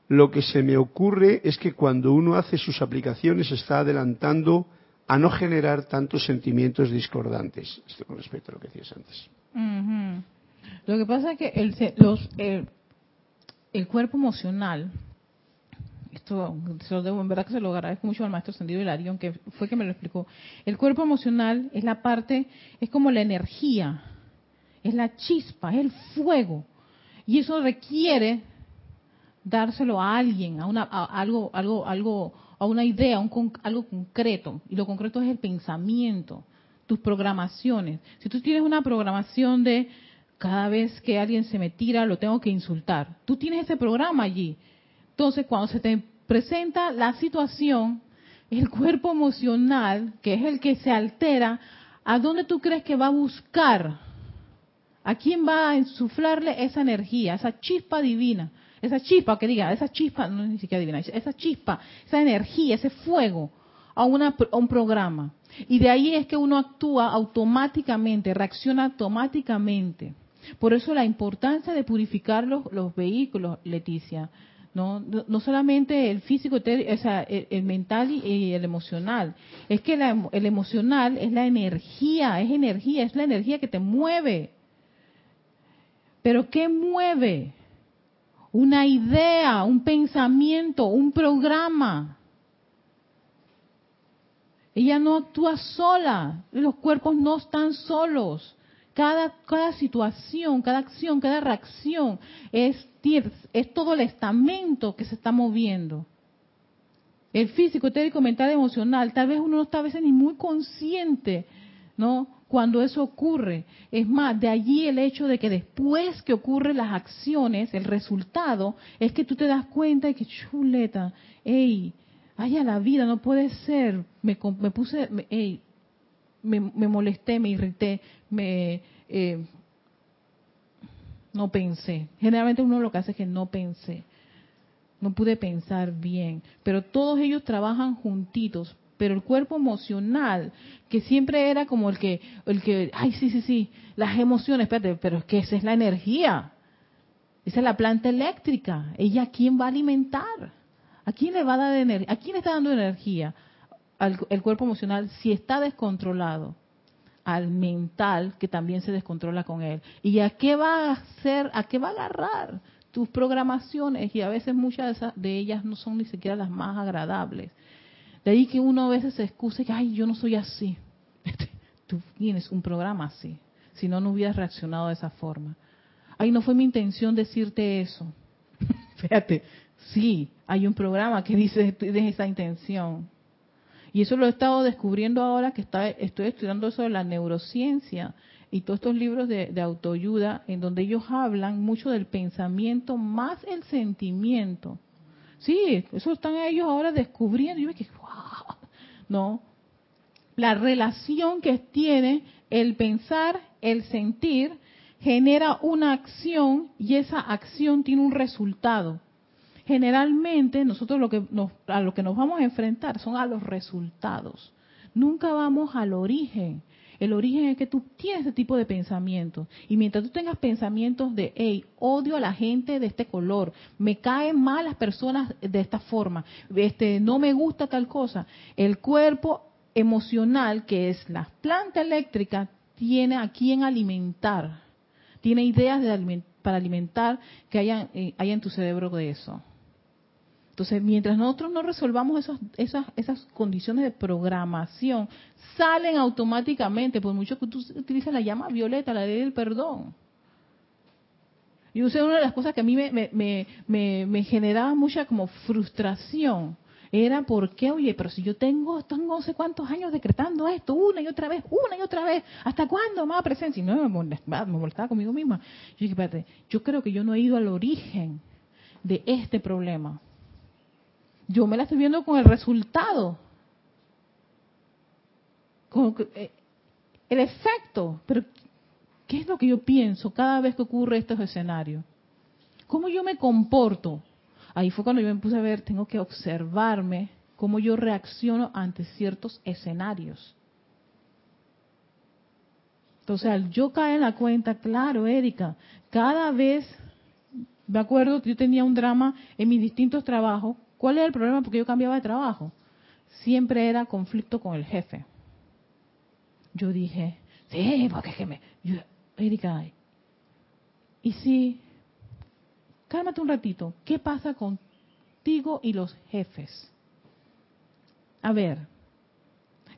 Lo que se me ocurre es que cuando uno hace sus aplicaciones está adelantando a no generar tantos sentimientos discordantes. Esto con respecto a lo que decías antes. Lo que pasa es que el, los, el cuerpo emocional esto se lo debo, en verdad que se lo agradezco mucho al maestro Sendido Hilarión, que fue que me lo explicó. El cuerpo emocional es la parte, es como la energía, es la chispa, es el fuego. Y eso requiere dárselo a alguien, a, una, algo, algo, algo, a una idea, un, algo concreto. Y lo concreto es el pensamiento, tus programaciones. Si tú tienes una programación de cada vez que alguien se me tira, lo tengo que insultar. Tú tienes ese programa allí. Entonces, cuando se te presenta la situación, el cuerpo emocional, que es el que se altera, ¿a dónde tú crees que va a buscar? ¿A quién va a insuflarle esa energía, esa chispa divina? Esa chispa, que diga, esa chispa, no es ni siquiera divina, esa chispa, esa energía, ese fuego, a, una, un programa. Y de ahí es que uno actúa automáticamente, reacciona automáticamente. Por eso la importancia de purificar los vehículos, Leticia. ¿No? No solamente el físico, el, mental y, el emocional. Es que el emocional es la energía, es energía, es la energía que te mueve. Pero ¿qué mueve? Una idea, un pensamiento, un programa. Ella no actúa sola, los cuerpos no están solos. Cada, cada situación, cada acción, cada reacción es, es todo el estamento que se está moviendo. El físico, etérico, mental, emocional, tal vez uno no está a veces ni muy consciente, ¿no? Cuando eso ocurre. Es más, de allí el hecho de que después que ocurren las acciones, el resultado es que tú te das cuenta de que chuleta, hey, a la vida, no puede ser. Me, me puse, hey, me, molesté, me irrité, me eh, no pensé. Generalmente uno lo que hace es que no pensé. No pude pensar bien. Pero todos ellos trabajan juntitos. Pero el cuerpo emocional, que siempre era como el que, el que, ay, sí, sí, sí, las emociones, espérate, pero es que esa es la energía. Esa es la planta eléctrica. ¿Ella a quién va a alimentar? ¿A quién le va a dar energía? ¿A quién está dando energía? Al, el cuerpo emocional si está descontrolado al mental que también se descontrola con él. ¿Y a qué va a hacer? ¿A qué va a agarrar? Tus programaciones, y a veces muchas de, ellas no son ni siquiera las más agradables. De ahí que uno a veces se excuse que, ay, yo no soy así. Tú tienes un programa así. Si no, no hubieras reaccionado de esa forma. Ay, no fue mi intención decirte eso. Fíjate, sí, hay un programa que dice de esa intención. Y eso lo he estado descubriendo ahora que está, estoy estudiando eso de la neurociencia. y todos estos libros de, autoayuda en donde ellos hablan mucho del pensamiento más el sentimiento. Sí, eso están ellos ahora descubriendo. Yo me que, wow, no. La relación que tiene el pensar, el sentir, genera una acción y esa acción tiene un resultado. Generalmente nosotros lo que nos, a lo que nos vamos a enfrentar son a los resultados. Nunca vamos al origen. El origen es que tú tienes ese tipo de pensamientos. Y mientras tú tengas pensamientos de, hey, odio a la gente de este color, me caen mal las personas de esta forma, este, no me gusta tal cosa, el cuerpo emocional, que es la planta eléctrica, tiene a quién alimentar. Tiene ideas de para alimentar que haya, eh, haya en tu cerebro de eso. Entonces, mientras nosotros no resolvamos esos, esas, esas condiciones de programación, salen automáticamente, por mucho que tú utilices la llama violeta, la ley del perdón. Y una de las cosas que a mí me, me, me, me generaba mucha como frustración era porque, oye, pero si yo tengo, tengo no sé cuántos años decretando esto una y otra vez, una y otra vez, ¿hasta cuándo más presencia? Y no me molestaba, me molestaba conmigo misma. Yo dije, espérate, yo creo que yo no he ido al origen de este problema yo me la estoy viendo con el resultado. Con eh, el efecto. Pero, ¿qué es lo que yo pienso cada vez que ocurre estos escenarios? ¿Cómo yo me comporto? Ahí fue cuando yo me puse a ver, tengo que observarme cómo yo reacciono ante ciertos escenarios. Entonces, al yo caer en la cuenta, claro, Erika, cada vez, me acuerdo, yo tenía un drama en mis distintos trabajos, ¿Cuál era el problema? Porque yo cambiaba de trabajo. Siempre era conflicto con el jefe. Yo dije, sí, porque es que me... Erika, y si... Cálmate un ratito. ¿Qué pasa contigo y los jefes? A ver,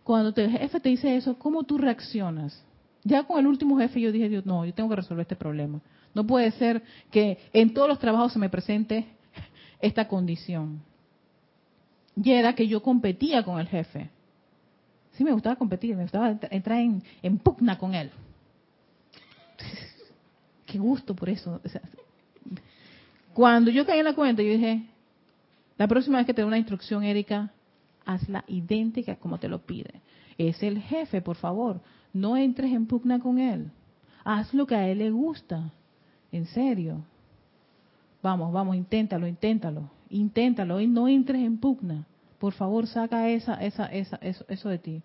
cuando el jefe te dice eso, ¿cómo tú reaccionas? Ya con el último jefe yo dije, Dios, no, yo tengo que resolver este problema. No puede ser que en todos los trabajos se me presente esta condición y era que yo competía con el jefe. Sí, me gustaba competir, me gustaba entrar en, pugna con él. Qué gusto por eso. cuando yo caí en la cuenta, yo dije, la próxima vez que te dé una instrucción, Erika, hazla idéntica como te lo pide. Es el jefe, por favor. No entres en pugna con él. Haz lo que a él le gusta. En serio. Vamos, vamos, inténtalo, inténtalo. Inténtalo y no entres en pugna. Por favor, saca esa, esa, esa, eso, eso de ti.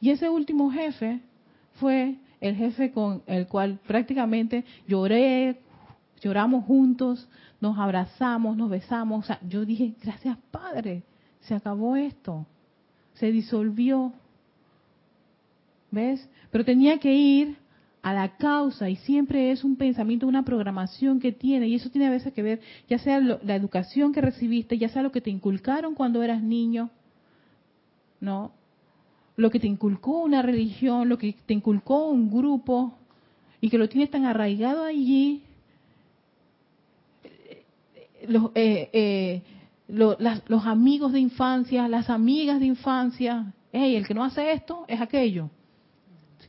Y ese último jefe fue el jefe con el cual prácticamente lloré, lloramos juntos, nos abrazamos, nos besamos. O sea, yo dije, gracias Padre, se acabó esto, se disolvió. ¿Ves? Pero tenía que ir a la causa y siempre es un pensamiento, una programación que tiene y eso tiene a veces que ver ya sea la educación que recibiste, ya sea lo que te inculcaron cuando eras niño, ¿no? Lo que te inculcó una religión, lo que te inculcó un grupo y que lo tienes tan arraigado allí, los, eh, eh, los amigos de infancia, las amigas de infancia, hey, el que no hace esto es aquello.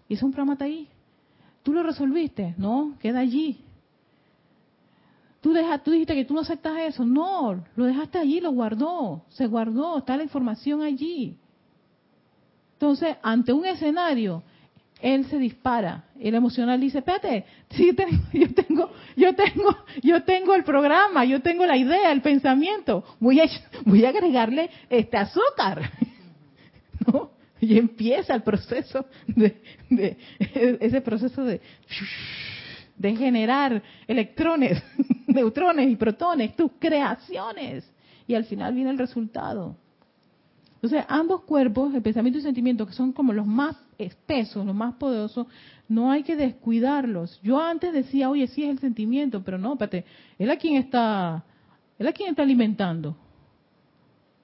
Y es un programa ahí. ¿Tú lo resolviste? No, queda allí. ¿Tú, deja, tú dijiste que tú no aceptas eso. No, lo dejaste allí, lo guardó. Se guardó, está la información allí. Entonces, ante un escenario, él se dispara. El emocional dice, espérate, tengo, yo tengo, yo tengo, yo tengo el programa, yo tengo la idea, el pensamiento. Voy a, voy a agregarle este azúcar. ¿No? Y empieza el proceso de, ese proceso de, generar electrones, neutrones y protones, tus creaciones. Y al final viene el resultado. Entonces, ambos cuerpos, el pensamiento y el sentimiento, que son como los más espesos, los más poderosos, no hay que descuidarlos. Yo antes decía, oye, sí es el sentimiento, pero no, espérate, él a quien está, él a quien está alimentando.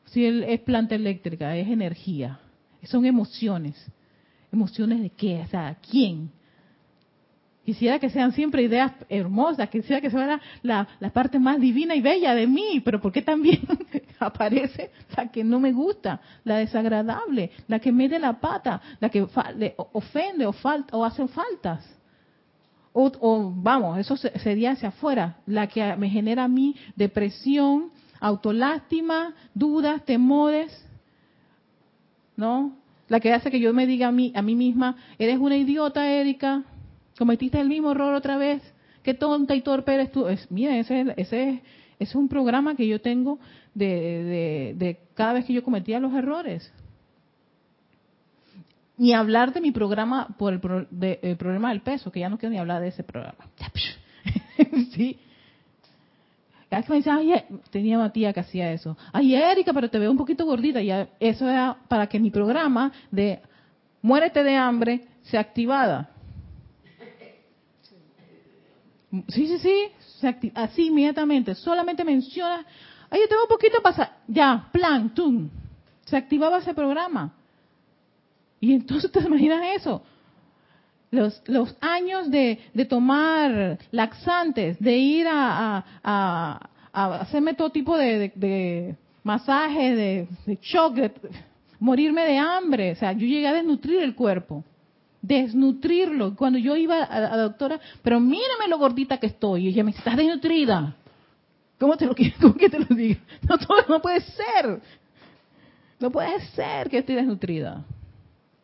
Si él es planta eléctrica, es energía. Son emociones. ¿Emociones de qué? O sea, ¿quién? Quisiera que sean siempre ideas hermosas, quisiera que sea la, la, parte más divina y bella de mí, pero ¿por qué también aparece la que no me gusta, la desagradable, la que me la pata, la que ofende o, falta, o hace faltas? O, vamos, eso sería hacia afuera, la que me genera a mí depresión, autolástima, dudas, temores, ¿no? La que hace que yo me diga a mí, a mí misma, eres una idiota, Erika, cometiste el mismo error otra vez, qué tonta y torpe eres tú. Es, mira, ese, ese, es un programa que yo tengo de, de, cada vez que yo cometía los errores. Ni hablar de mi programa por el, problema del peso, que ya no quiero ni hablar de ese programa. sí. Cada que me ay, tenía una tía que hacía eso. Ay, Erika, pero te veo un poquito gordita. Y eso era para que mi programa de muérete de hambre se activara. Sí, sí, sí, así inmediatamente. Solamente menciona, ay, yo tengo un poquito pasar, ya, plan, tum, se activaba ese programa. Y entonces te imaginas eso. Los, los años de, de tomar laxantes, de ir a, a, a, hacerme todo tipo de, de, masajes, de, de shock, de morirme de hambre. O sea, yo llegué a desnutrir el cuerpo desnutrirlo. Cuando yo iba a la doctora, pero mírame lo gordita que estoy. Y ella me dice, estás desnutrida. ¿Cómo te lo ¿Cómo que te lo diga? No, no puede ser. No puede ser que esté desnutrida.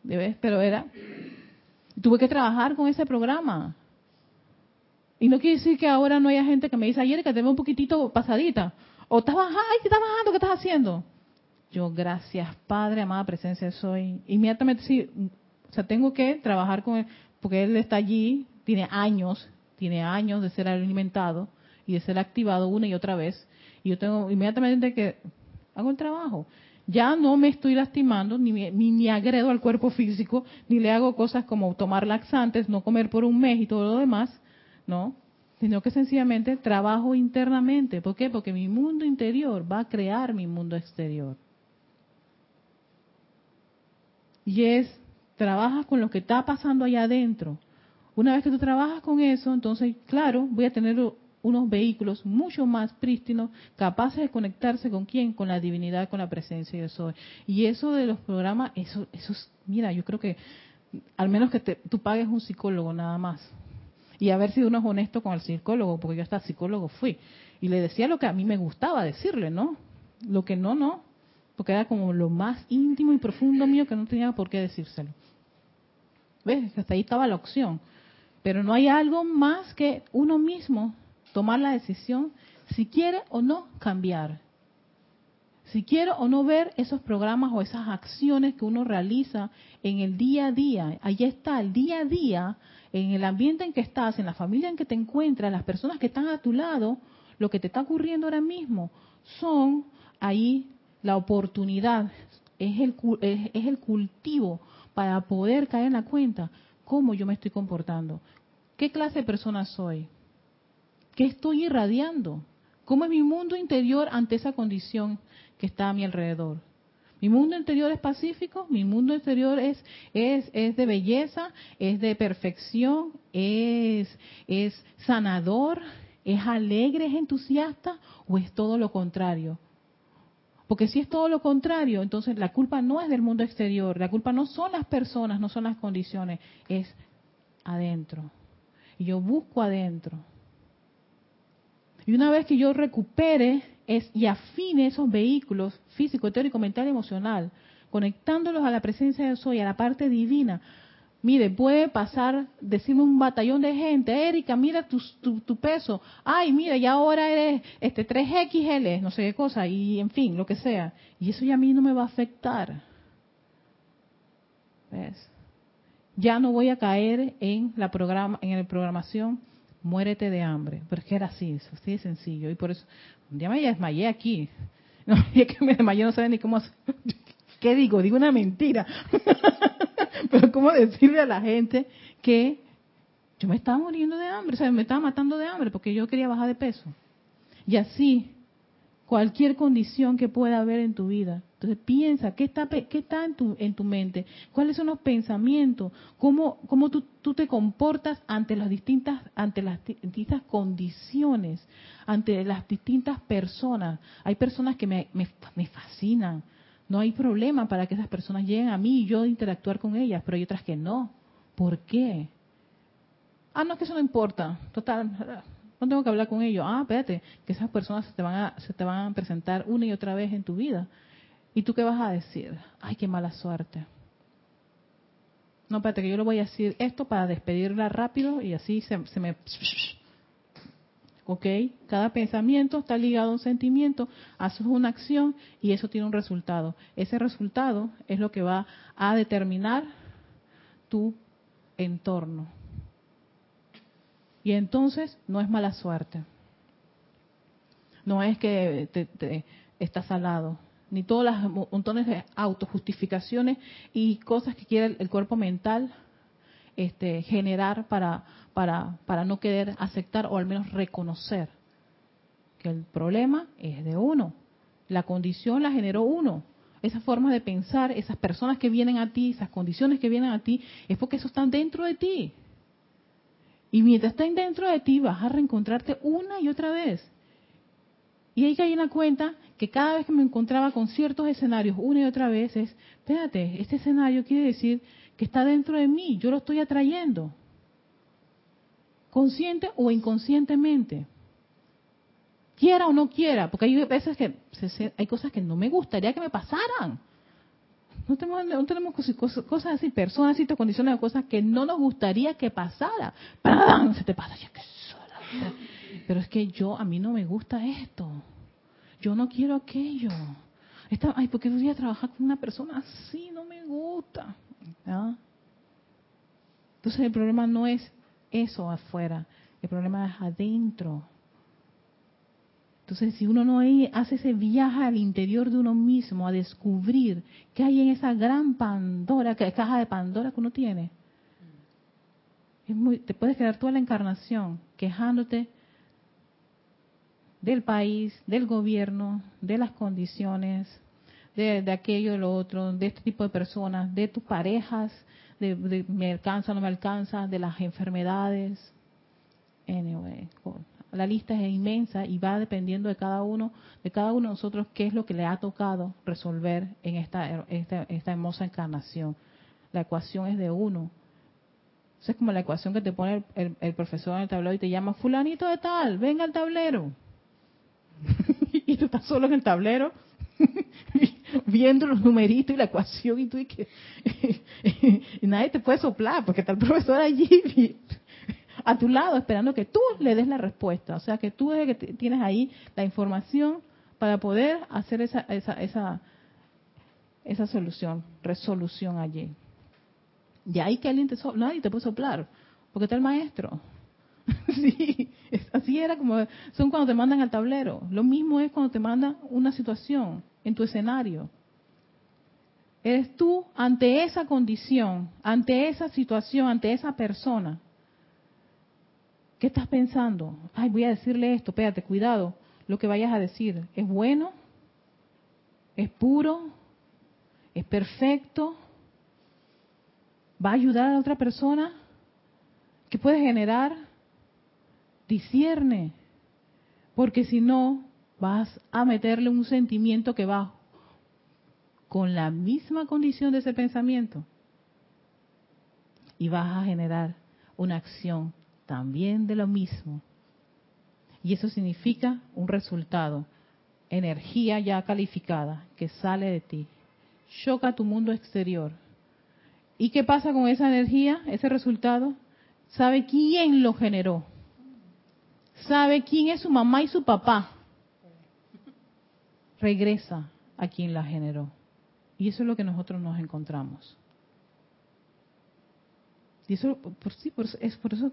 ¿Ves? Pero era. Tuve que trabajar con ese programa. Y no quiere decir que ahora no haya gente que me dice, ayer que te veo un poquitito pasadita. O estás bajando, ay, estás bajando, ¿qué estás haciendo? Yo, gracias, Padre, amada presencia, soy. Inmediatamente sí, o sea, tengo que trabajar con él, porque él está allí, tiene años, tiene años de ser alimentado y de ser activado una y otra vez. Y yo tengo inmediatamente que hago el trabajo. Ya no me estoy lastimando, ni, ni, ni agredo al cuerpo físico, ni le hago cosas como tomar laxantes, no comer por un mes y todo lo demás, ¿no? Sino que sencillamente trabajo internamente. ¿Por qué? Porque mi mundo interior va a crear mi mundo exterior. Y es trabajas con lo que está pasando allá adentro. Una vez que tú trabajas con eso, entonces, claro, voy a tener unos vehículos mucho más prístinos, capaces de conectarse con quién, con la divinidad, con la presencia de soy. Y eso de los programas, eso, eso es, mira, yo creo que al menos que te, tú pagues un psicólogo nada más. Y a ver si uno es honesto con el psicólogo, porque yo hasta psicólogo fui. Y le decía lo que a mí me gustaba decirle, ¿no? Lo que no, no. Porque era como lo más íntimo y profundo mío que no tenía por qué decírselo. ¿Ves? Hasta ahí estaba la opción. Pero no hay algo más que uno mismo tomar la decisión si quiere o no cambiar. Si quiere o no ver esos programas o esas acciones que uno realiza en el día a día. Ahí está, el día a día, en el ambiente en que estás, en la familia en que te encuentras, las personas que están a tu lado, lo que te está ocurriendo ahora mismo son ahí la oportunidad, es el, es el cultivo para poder caer en la cuenta cómo yo me estoy comportando, qué clase de persona soy, qué estoy irradiando, cómo es mi mundo interior ante esa condición que está a mi alrededor. Mi mundo interior es pacífico, mi mundo interior es, es, es de belleza, es de perfección, es, es sanador, es alegre, es entusiasta o es todo lo contrario. Porque si es todo lo contrario, entonces la culpa no es del mundo exterior, la culpa no son las personas, no son las condiciones, es adentro. Y yo busco adentro. Y una vez que yo recupere es, y afine esos vehículos físico, teórico, mental y emocional, conectándolos a la presencia de soy, a la parte divina, Mire, puede pasar, decirme un batallón de gente, Erika, mira tu, tu, peso, ay, mira, ya ahora eres este 3XL, no sé qué cosa, y en fin, lo que sea. Y eso ya a mí no me va a afectar. ¿Ves? Ya no voy a caer en la programa, en la programación, muérete de hambre, porque era así, así de sencillo. Y por eso, un día me desmayé aquí. No, es que me desmayé, no saben ni cómo ¿Qué digo? Digo una mentira. Pero ¿cómo decirle a la gente que yo me estaba muriendo de hambre, o sea, me estaba matando de hambre porque yo quería bajar de peso? Y así, cualquier condición que pueda haber en tu vida. Entonces piensa, ¿qué está, qué está en, tu, en tu mente? ¿Cuáles son los pensamientos? ¿Cómo, cómo tú, tú te comportas ante las distintas, ante las distintas condiciones, ante las distintas personas? Hay personas que me, me, me fascinan. No hay problema para que esas personas lleguen a mí y yo interactuar con ellas, pero hay otras que no. ¿Por qué? Ah, no, es que eso no importa. Total, no tengo que hablar con ellos. Ah, espérate, que esas personas se te van a, se te van a presentar una y otra vez en tu vida. ¿Y tú qué vas a decir? Ay, qué mala suerte. No, espérate, que yo le voy a decir esto para despedirla rápido y así se, se me... ¿Ok? Cada pensamiento está ligado a un sentimiento, haces una acción y eso tiene un resultado. Ese resultado es lo que va a determinar tu entorno. Y entonces no es mala suerte. No es que te, te estás salado. Ni todas las montones de autojustificaciones y cosas que quiere el cuerpo mental este, generar para, para, para no querer aceptar o al menos reconocer que el problema es de uno. La condición la generó uno. Esa forma de pensar, esas personas que vienen a ti, esas condiciones que vienen a ti, es porque eso está dentro de ti. Y mientras estén dentro de ti, vas a reencontrarte una y otra vez. Y ahí caí en la cuenta que cada vez que me encontraba con ciertos escenarios una y otra vez es, espérate, este escenario quiere decir que está dentro de mí, yo lo estoy atrayendo. Consciente o inconscientemente. Quiera o no quiera, porque hay veces que hay cosas que no me gustaría que me pasaran. No tenemos, no tenemos cosas, así, personas, y condiciones, cosas que no nos gustaría que pasara. Se te pasa, Pero es que yo, a mí no me gusta esto. Yo no quiero aquello. Esta, ay, porque voy a trabajar con una persona así? No me gusta. Entonces el problema no es eso afuera, el problema es adentro. Entonces, si uno no hace ese viaje al interior de uno mismo a descubrir qué hay en esa gran Pandora, caja de Pandora que uno tiene, es muy, te puedes quedar toda la encarnación quejándote del país, del gobierno, de las condiciones, de, aquello, de lo otro, de este tipo de personas, de tus parejas, de, me alcanza, no me alcanza, de las enfermedades. Anyway, la lista es inmensa y va dependiendo de cada uno, de cada uno de nosotros qué es lo que le ha tocado resolver en esta, esta, hermosa encarnación. La ecuación es de uno. es como la ecuación que te pone el, profesor en el tablero y te llama fulanito de tal, venga al tablero. y tú estás solo en el tablero viendo los numeritos y la ecuación y tú y que y nadie te puede soplar porque está el profesor allí a tu lado esperando que tú le des la respuesta. O sea, que tú que tienes ahí la información para poder hacer esa, esa, esa, esa solución, resolución allí. Y ahí que alguien te nadie te puede soplar, porque está el maestro. sí, así era como son cuando te mandan al tablero. Lo mismo es cuando te mandan una situación en tu escenario. Eres tú ante esa condición, ante esa situación, ante esa persona. ¿Qué estás pensando? Ay, voy a decirle esto, espérate, cuidado. Lo que vayas a decir, ¿es bueno? ¿Es puro? ¿Es perfecto? ¿Va a ayudar a otra persona? ¿Qué puede generar? Discierne. Porque si no, vas a meterle un sentimiento que va con la misma condición de ese pensamiento. Y vas a generar una acción también de lo mismo. Y eso significa un resultado, energía ya calificada que sale de ti. Choca tu mundo exterior. ¿Y qué pasa con esa energía, ese resultado? ¿Sabe quién lo generó? ¿Sabe quién es su mamá y su papá? Regresa a quien la generó. Y eso es lo que nosotros nos encontramos. Y eso, por, sí, es por eso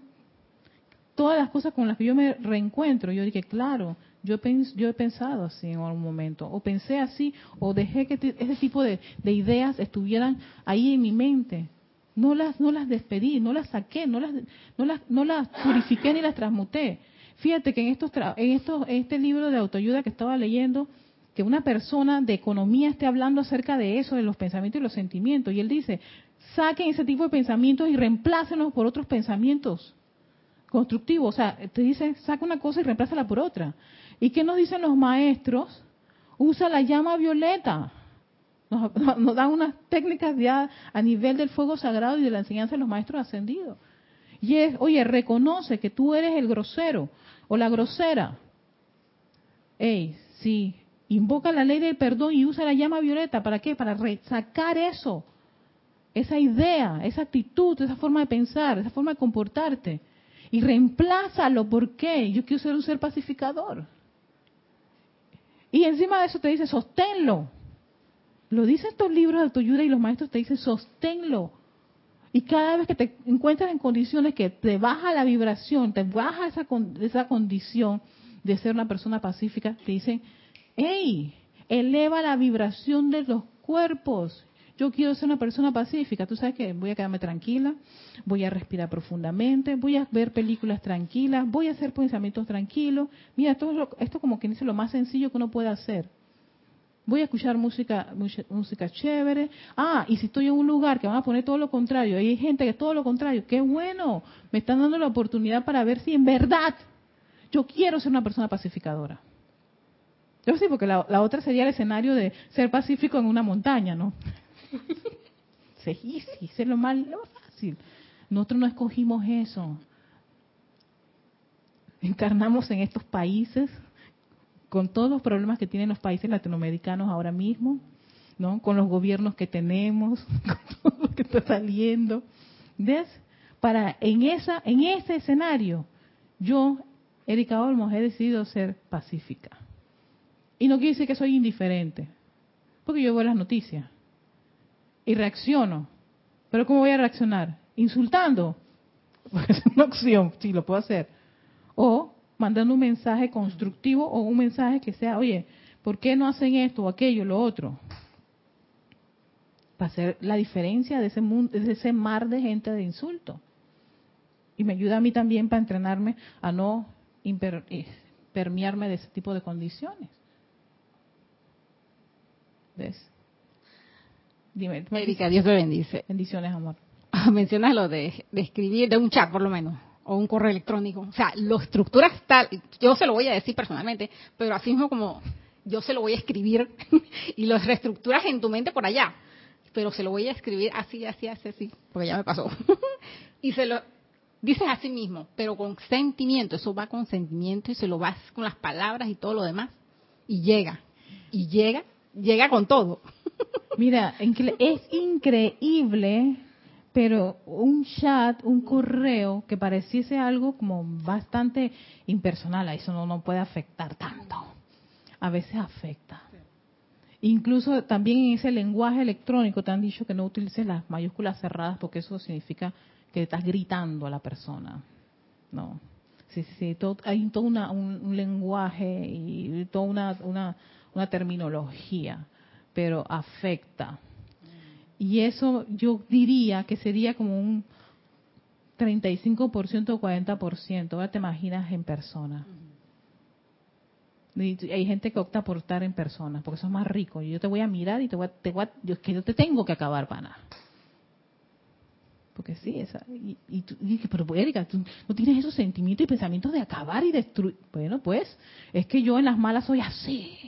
todas las cosas con las que yo me reencuentro, yo dije, claro, yo, yo he pensado así en algún momento, o pensé así, o dejé que ese tipo de, ideas estuvieran ahí en mi mente. No las, no las despedí, no las saqué, no las, no las, no las purifiqué ni las transmuté. Fíjate que en estos, en estos, este libro de autoayuda que estaba leyendo, que una persona de economía esté hablando acerca de eso, de los pensamientos y los sentimientos. Y él dice, saquen ese tipo de pensamientos y reemplácenlos por otros pensamientos constructivos. O sea, te dice, saca una cosa y reemplázala por otra. ¿Y qué nos dicen los maestros? Usa la llama violeta. Nos, nos dan unas técnicas ya a nivel del fuego sagrado y de la enseñanza de los maestros ascendidos. Y es, oye, reconoce que tú eres el grosero o la grosera. Ey, sí, invoca la ley del perdón y usa la llama violeta. ¿Para qué? Para sacar eso, esa idea, esa actitud, esa forma de pensar, esa forma de comportarte. Y reemplázalo. ¿Por qué? Yo quiero ser un ser pacificador. Y encima de eso te dice, sosténlo. Lo dicen estos libros de autoayuda y los maestros te dicen, sosténlo. Y cada vez que te encuentras en condiciones que te baja la vibración, te baja esa, esa condición de ser una persona pacífica, te dicen, hey, eleva la vibración de los cuerpos. Yo quiero ser una persona pacífica. Tú sabes que voy a quedarme tranquila, voy a respirar profundamente, voy a ver películas tranquilas, voy a hacer pensamientos tranquilos. Mira, esto, esto como que dice lo más sencillo que uno puede hacer. Voy a escuchar música, música chévere. Ah, y si estoy en un lugar que van a poner todo lo contrario, hay gente que es todo lo contrario, qué bueno. Me están dando la oportunidad para ver si en verdad yo quiero ser una persona pacificadora. Yo sí, porque la, otra sería el escenario de ser pacífico en una montaña, ¿no? sí, sí, es lo más, lo fácil. Nosotros no escogimos eso. Encarnamos en estos países con todos los problemas que tienen los países latinoamericanos ahora mismo, ¿no? Con los gobiernos que tenemos, con todo lo que está saliendo. ¿Ves? Para en esa en ese escenario yo Erika Olmos he decidido ser pacífica. Y no quiere decir que soy indiferente, porque yo veo las noticias y reacciono. Pero ¿cómo voy a reaccionar? Insultando. Pues es una opción, sí, lo puedo hacer. O mandando un mensaje constructivo o un mensaje que sea, oye, ¿por qué no hacen esto o aquello, lo otro? Para hacer la diferencia de ese, mundo, de ese mar de gente de insulto. Y me ayuda a mí también para entrenarme a no eh, permearme de ese tipo de condiciones. ¿Ves? Dime. Erika, Dios te bendice. Bendiciones, amor. Mencionas lo de, escribir, de un chat por lo menos, o un correo electrónico. O sea, lo estructuras tal, yo se lo voy a decir personalmente, pero así mismo como yo se lo voy a escribir y lo reestructuras en tu mente por allá. Pero se lo voy a escribir así, así, así, así, porque ya me pasó. y se lo dices así mismo, pero con sentimiento. Eso va con sentimiento y se lo vas con las palabras y todo lo demás. Y llega, y llega, llega con todo. Mira, es increíble, pero un chat, un correo que pareciese algo como bastante impersonal, a eso no, no puede afectar tanto. A veces afecta. Incluso también en ese lenguaje electrónico te han dicho que no utilices las mayúsculas cerradas porque eso significa que estás gritando a la persona. No. Sí, sí, hay todo un, lenguaje y toda una, una, una terminología pero afecta. Y eso yo diría que sería como un 35% o 40%. Ahora te imaginas en persona. hay gente que opta por estar en persona, porque eso es más rico. Yo te voy a mirar y te voy a, te voy yo, que yo te tengo que acabar, pana. Porque sí, esa, y, y, tú, pero Erika, tú no tienes esos sentimientos y pensamientos de acabar y destruir. Bueno, pues, es que yo en las malas soy así.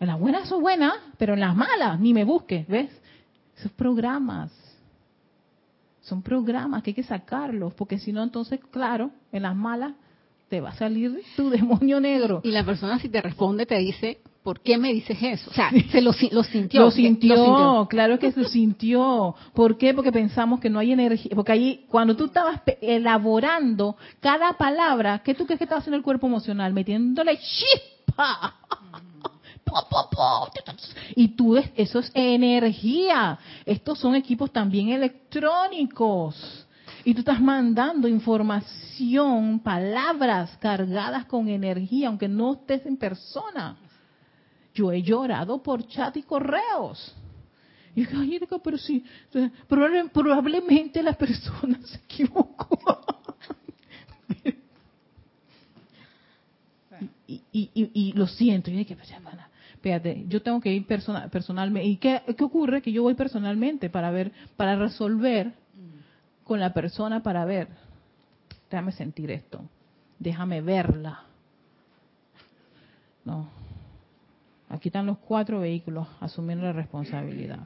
En las buenas son buenas, pero en las malas ni me busques, ¿ves? Esos programas. Son programas que hay que sacarlos, porque si no, entonces, claro, en las malas te va a salir tu demonio negro. Y la persona si te responde te dice, ¿por qué me dices eso? O sea, se lo, sintió. Lo sintió, claro que se sintió. ¿Por qué? Porque pensamos que no hay energía. Porque ahí, cuando tú estabas elaborando cada palabra, ¿qué tú crees que estaba haciendo el cuerpo emocional? Metiéndole chispa. Y tú, eso es energía. Estos son equipos también electrónicos. Y tú estás mandando información, palabras cargadas con energía, aunque no estés en persona. Yo he llorado por chat y correos. Y yo, pero sí, probablemente la persona se equivocó. y, y, y lo siento. Y dije, pues, hermana, espérate, yo tengo que ir persona, personalmente. ¿Y qué, qué ocurre? Que yo voy personalmente para ver, para resolver con la persona para ver. Déjame sentir esto. Déjame verla. No. Aquí están los cuatro vehículos asumiendo la responsabilidad.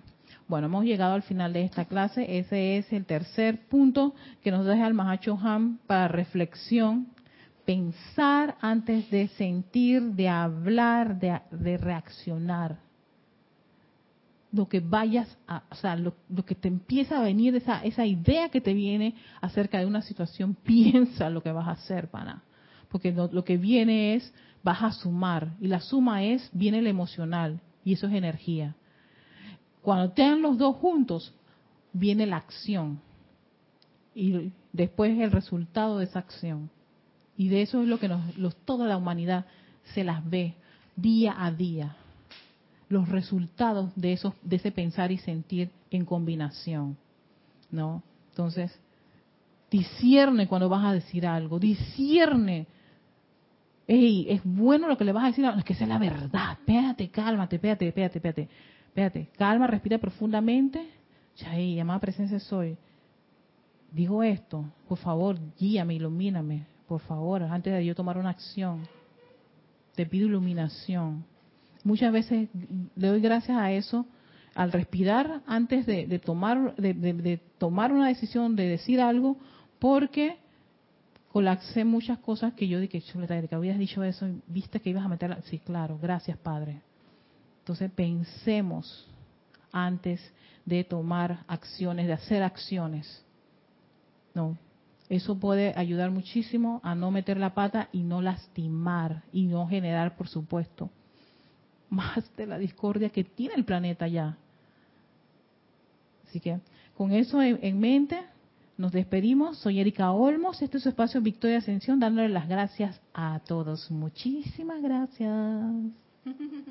Bueno, hemos llegado al final de esta clase. Ese es el tercer punto que nos deja el Mahacho Ham para reflexión. Pensar antes de sentir, de hablar, de, reaccionar. Lo que vayas a, o sea, lo, que te empieza a venir, esa, esa idea que te viene acerca de una situación, piensa lo que vas a hacer, pana. Porque lo, lo que viene es, vas a sumar. Y la suma es, viene el emocional. Y eso es energía. Cuando estén los dos juntos, viene la acción. Y después el resultado de esa acción. Y de eso es lo que nos, los, toda la humanidad se las ve día a día. Los resultados de, esos, de ese pensar y sentir en combinación. ¿No? Entonces, discierne cuando vas a decir algo. Discierne. Ey, es bueno lo que le vas a decir, es que esa es la verdad. Espérate, cálmate, espérate, espérate, espérate. Espérate, calma, respira profundamente. Chay, llamada presencia soy. Digo esto, por favor, guíame, ilumíname, por favor, antes de yo tomar una acción. Te pido iluminación. Muchas veces le doy gracias a eso, al respirar antes de, tomar, de, de, de, tomar una decisión, de decir algo, porque colapsé muchas cosas que yo dije, chuleta, que habías dicho eso, viste que ibas a meterla. Sí, claro, gracias, Padre. Entonces pensemos antes de tomar acciones, de hacer acciones. No, eso puede ayudar muchísimo a no meter la pata y no lastimar y no generar, por supuesto, más de la discordia que tiene el planeta ya. Así que con eso en mente nos despedimos. Soy Erika Olmos. Este es su espacio Victoria Ascensión, dándole las gracias a todos. Muchísimas gracias.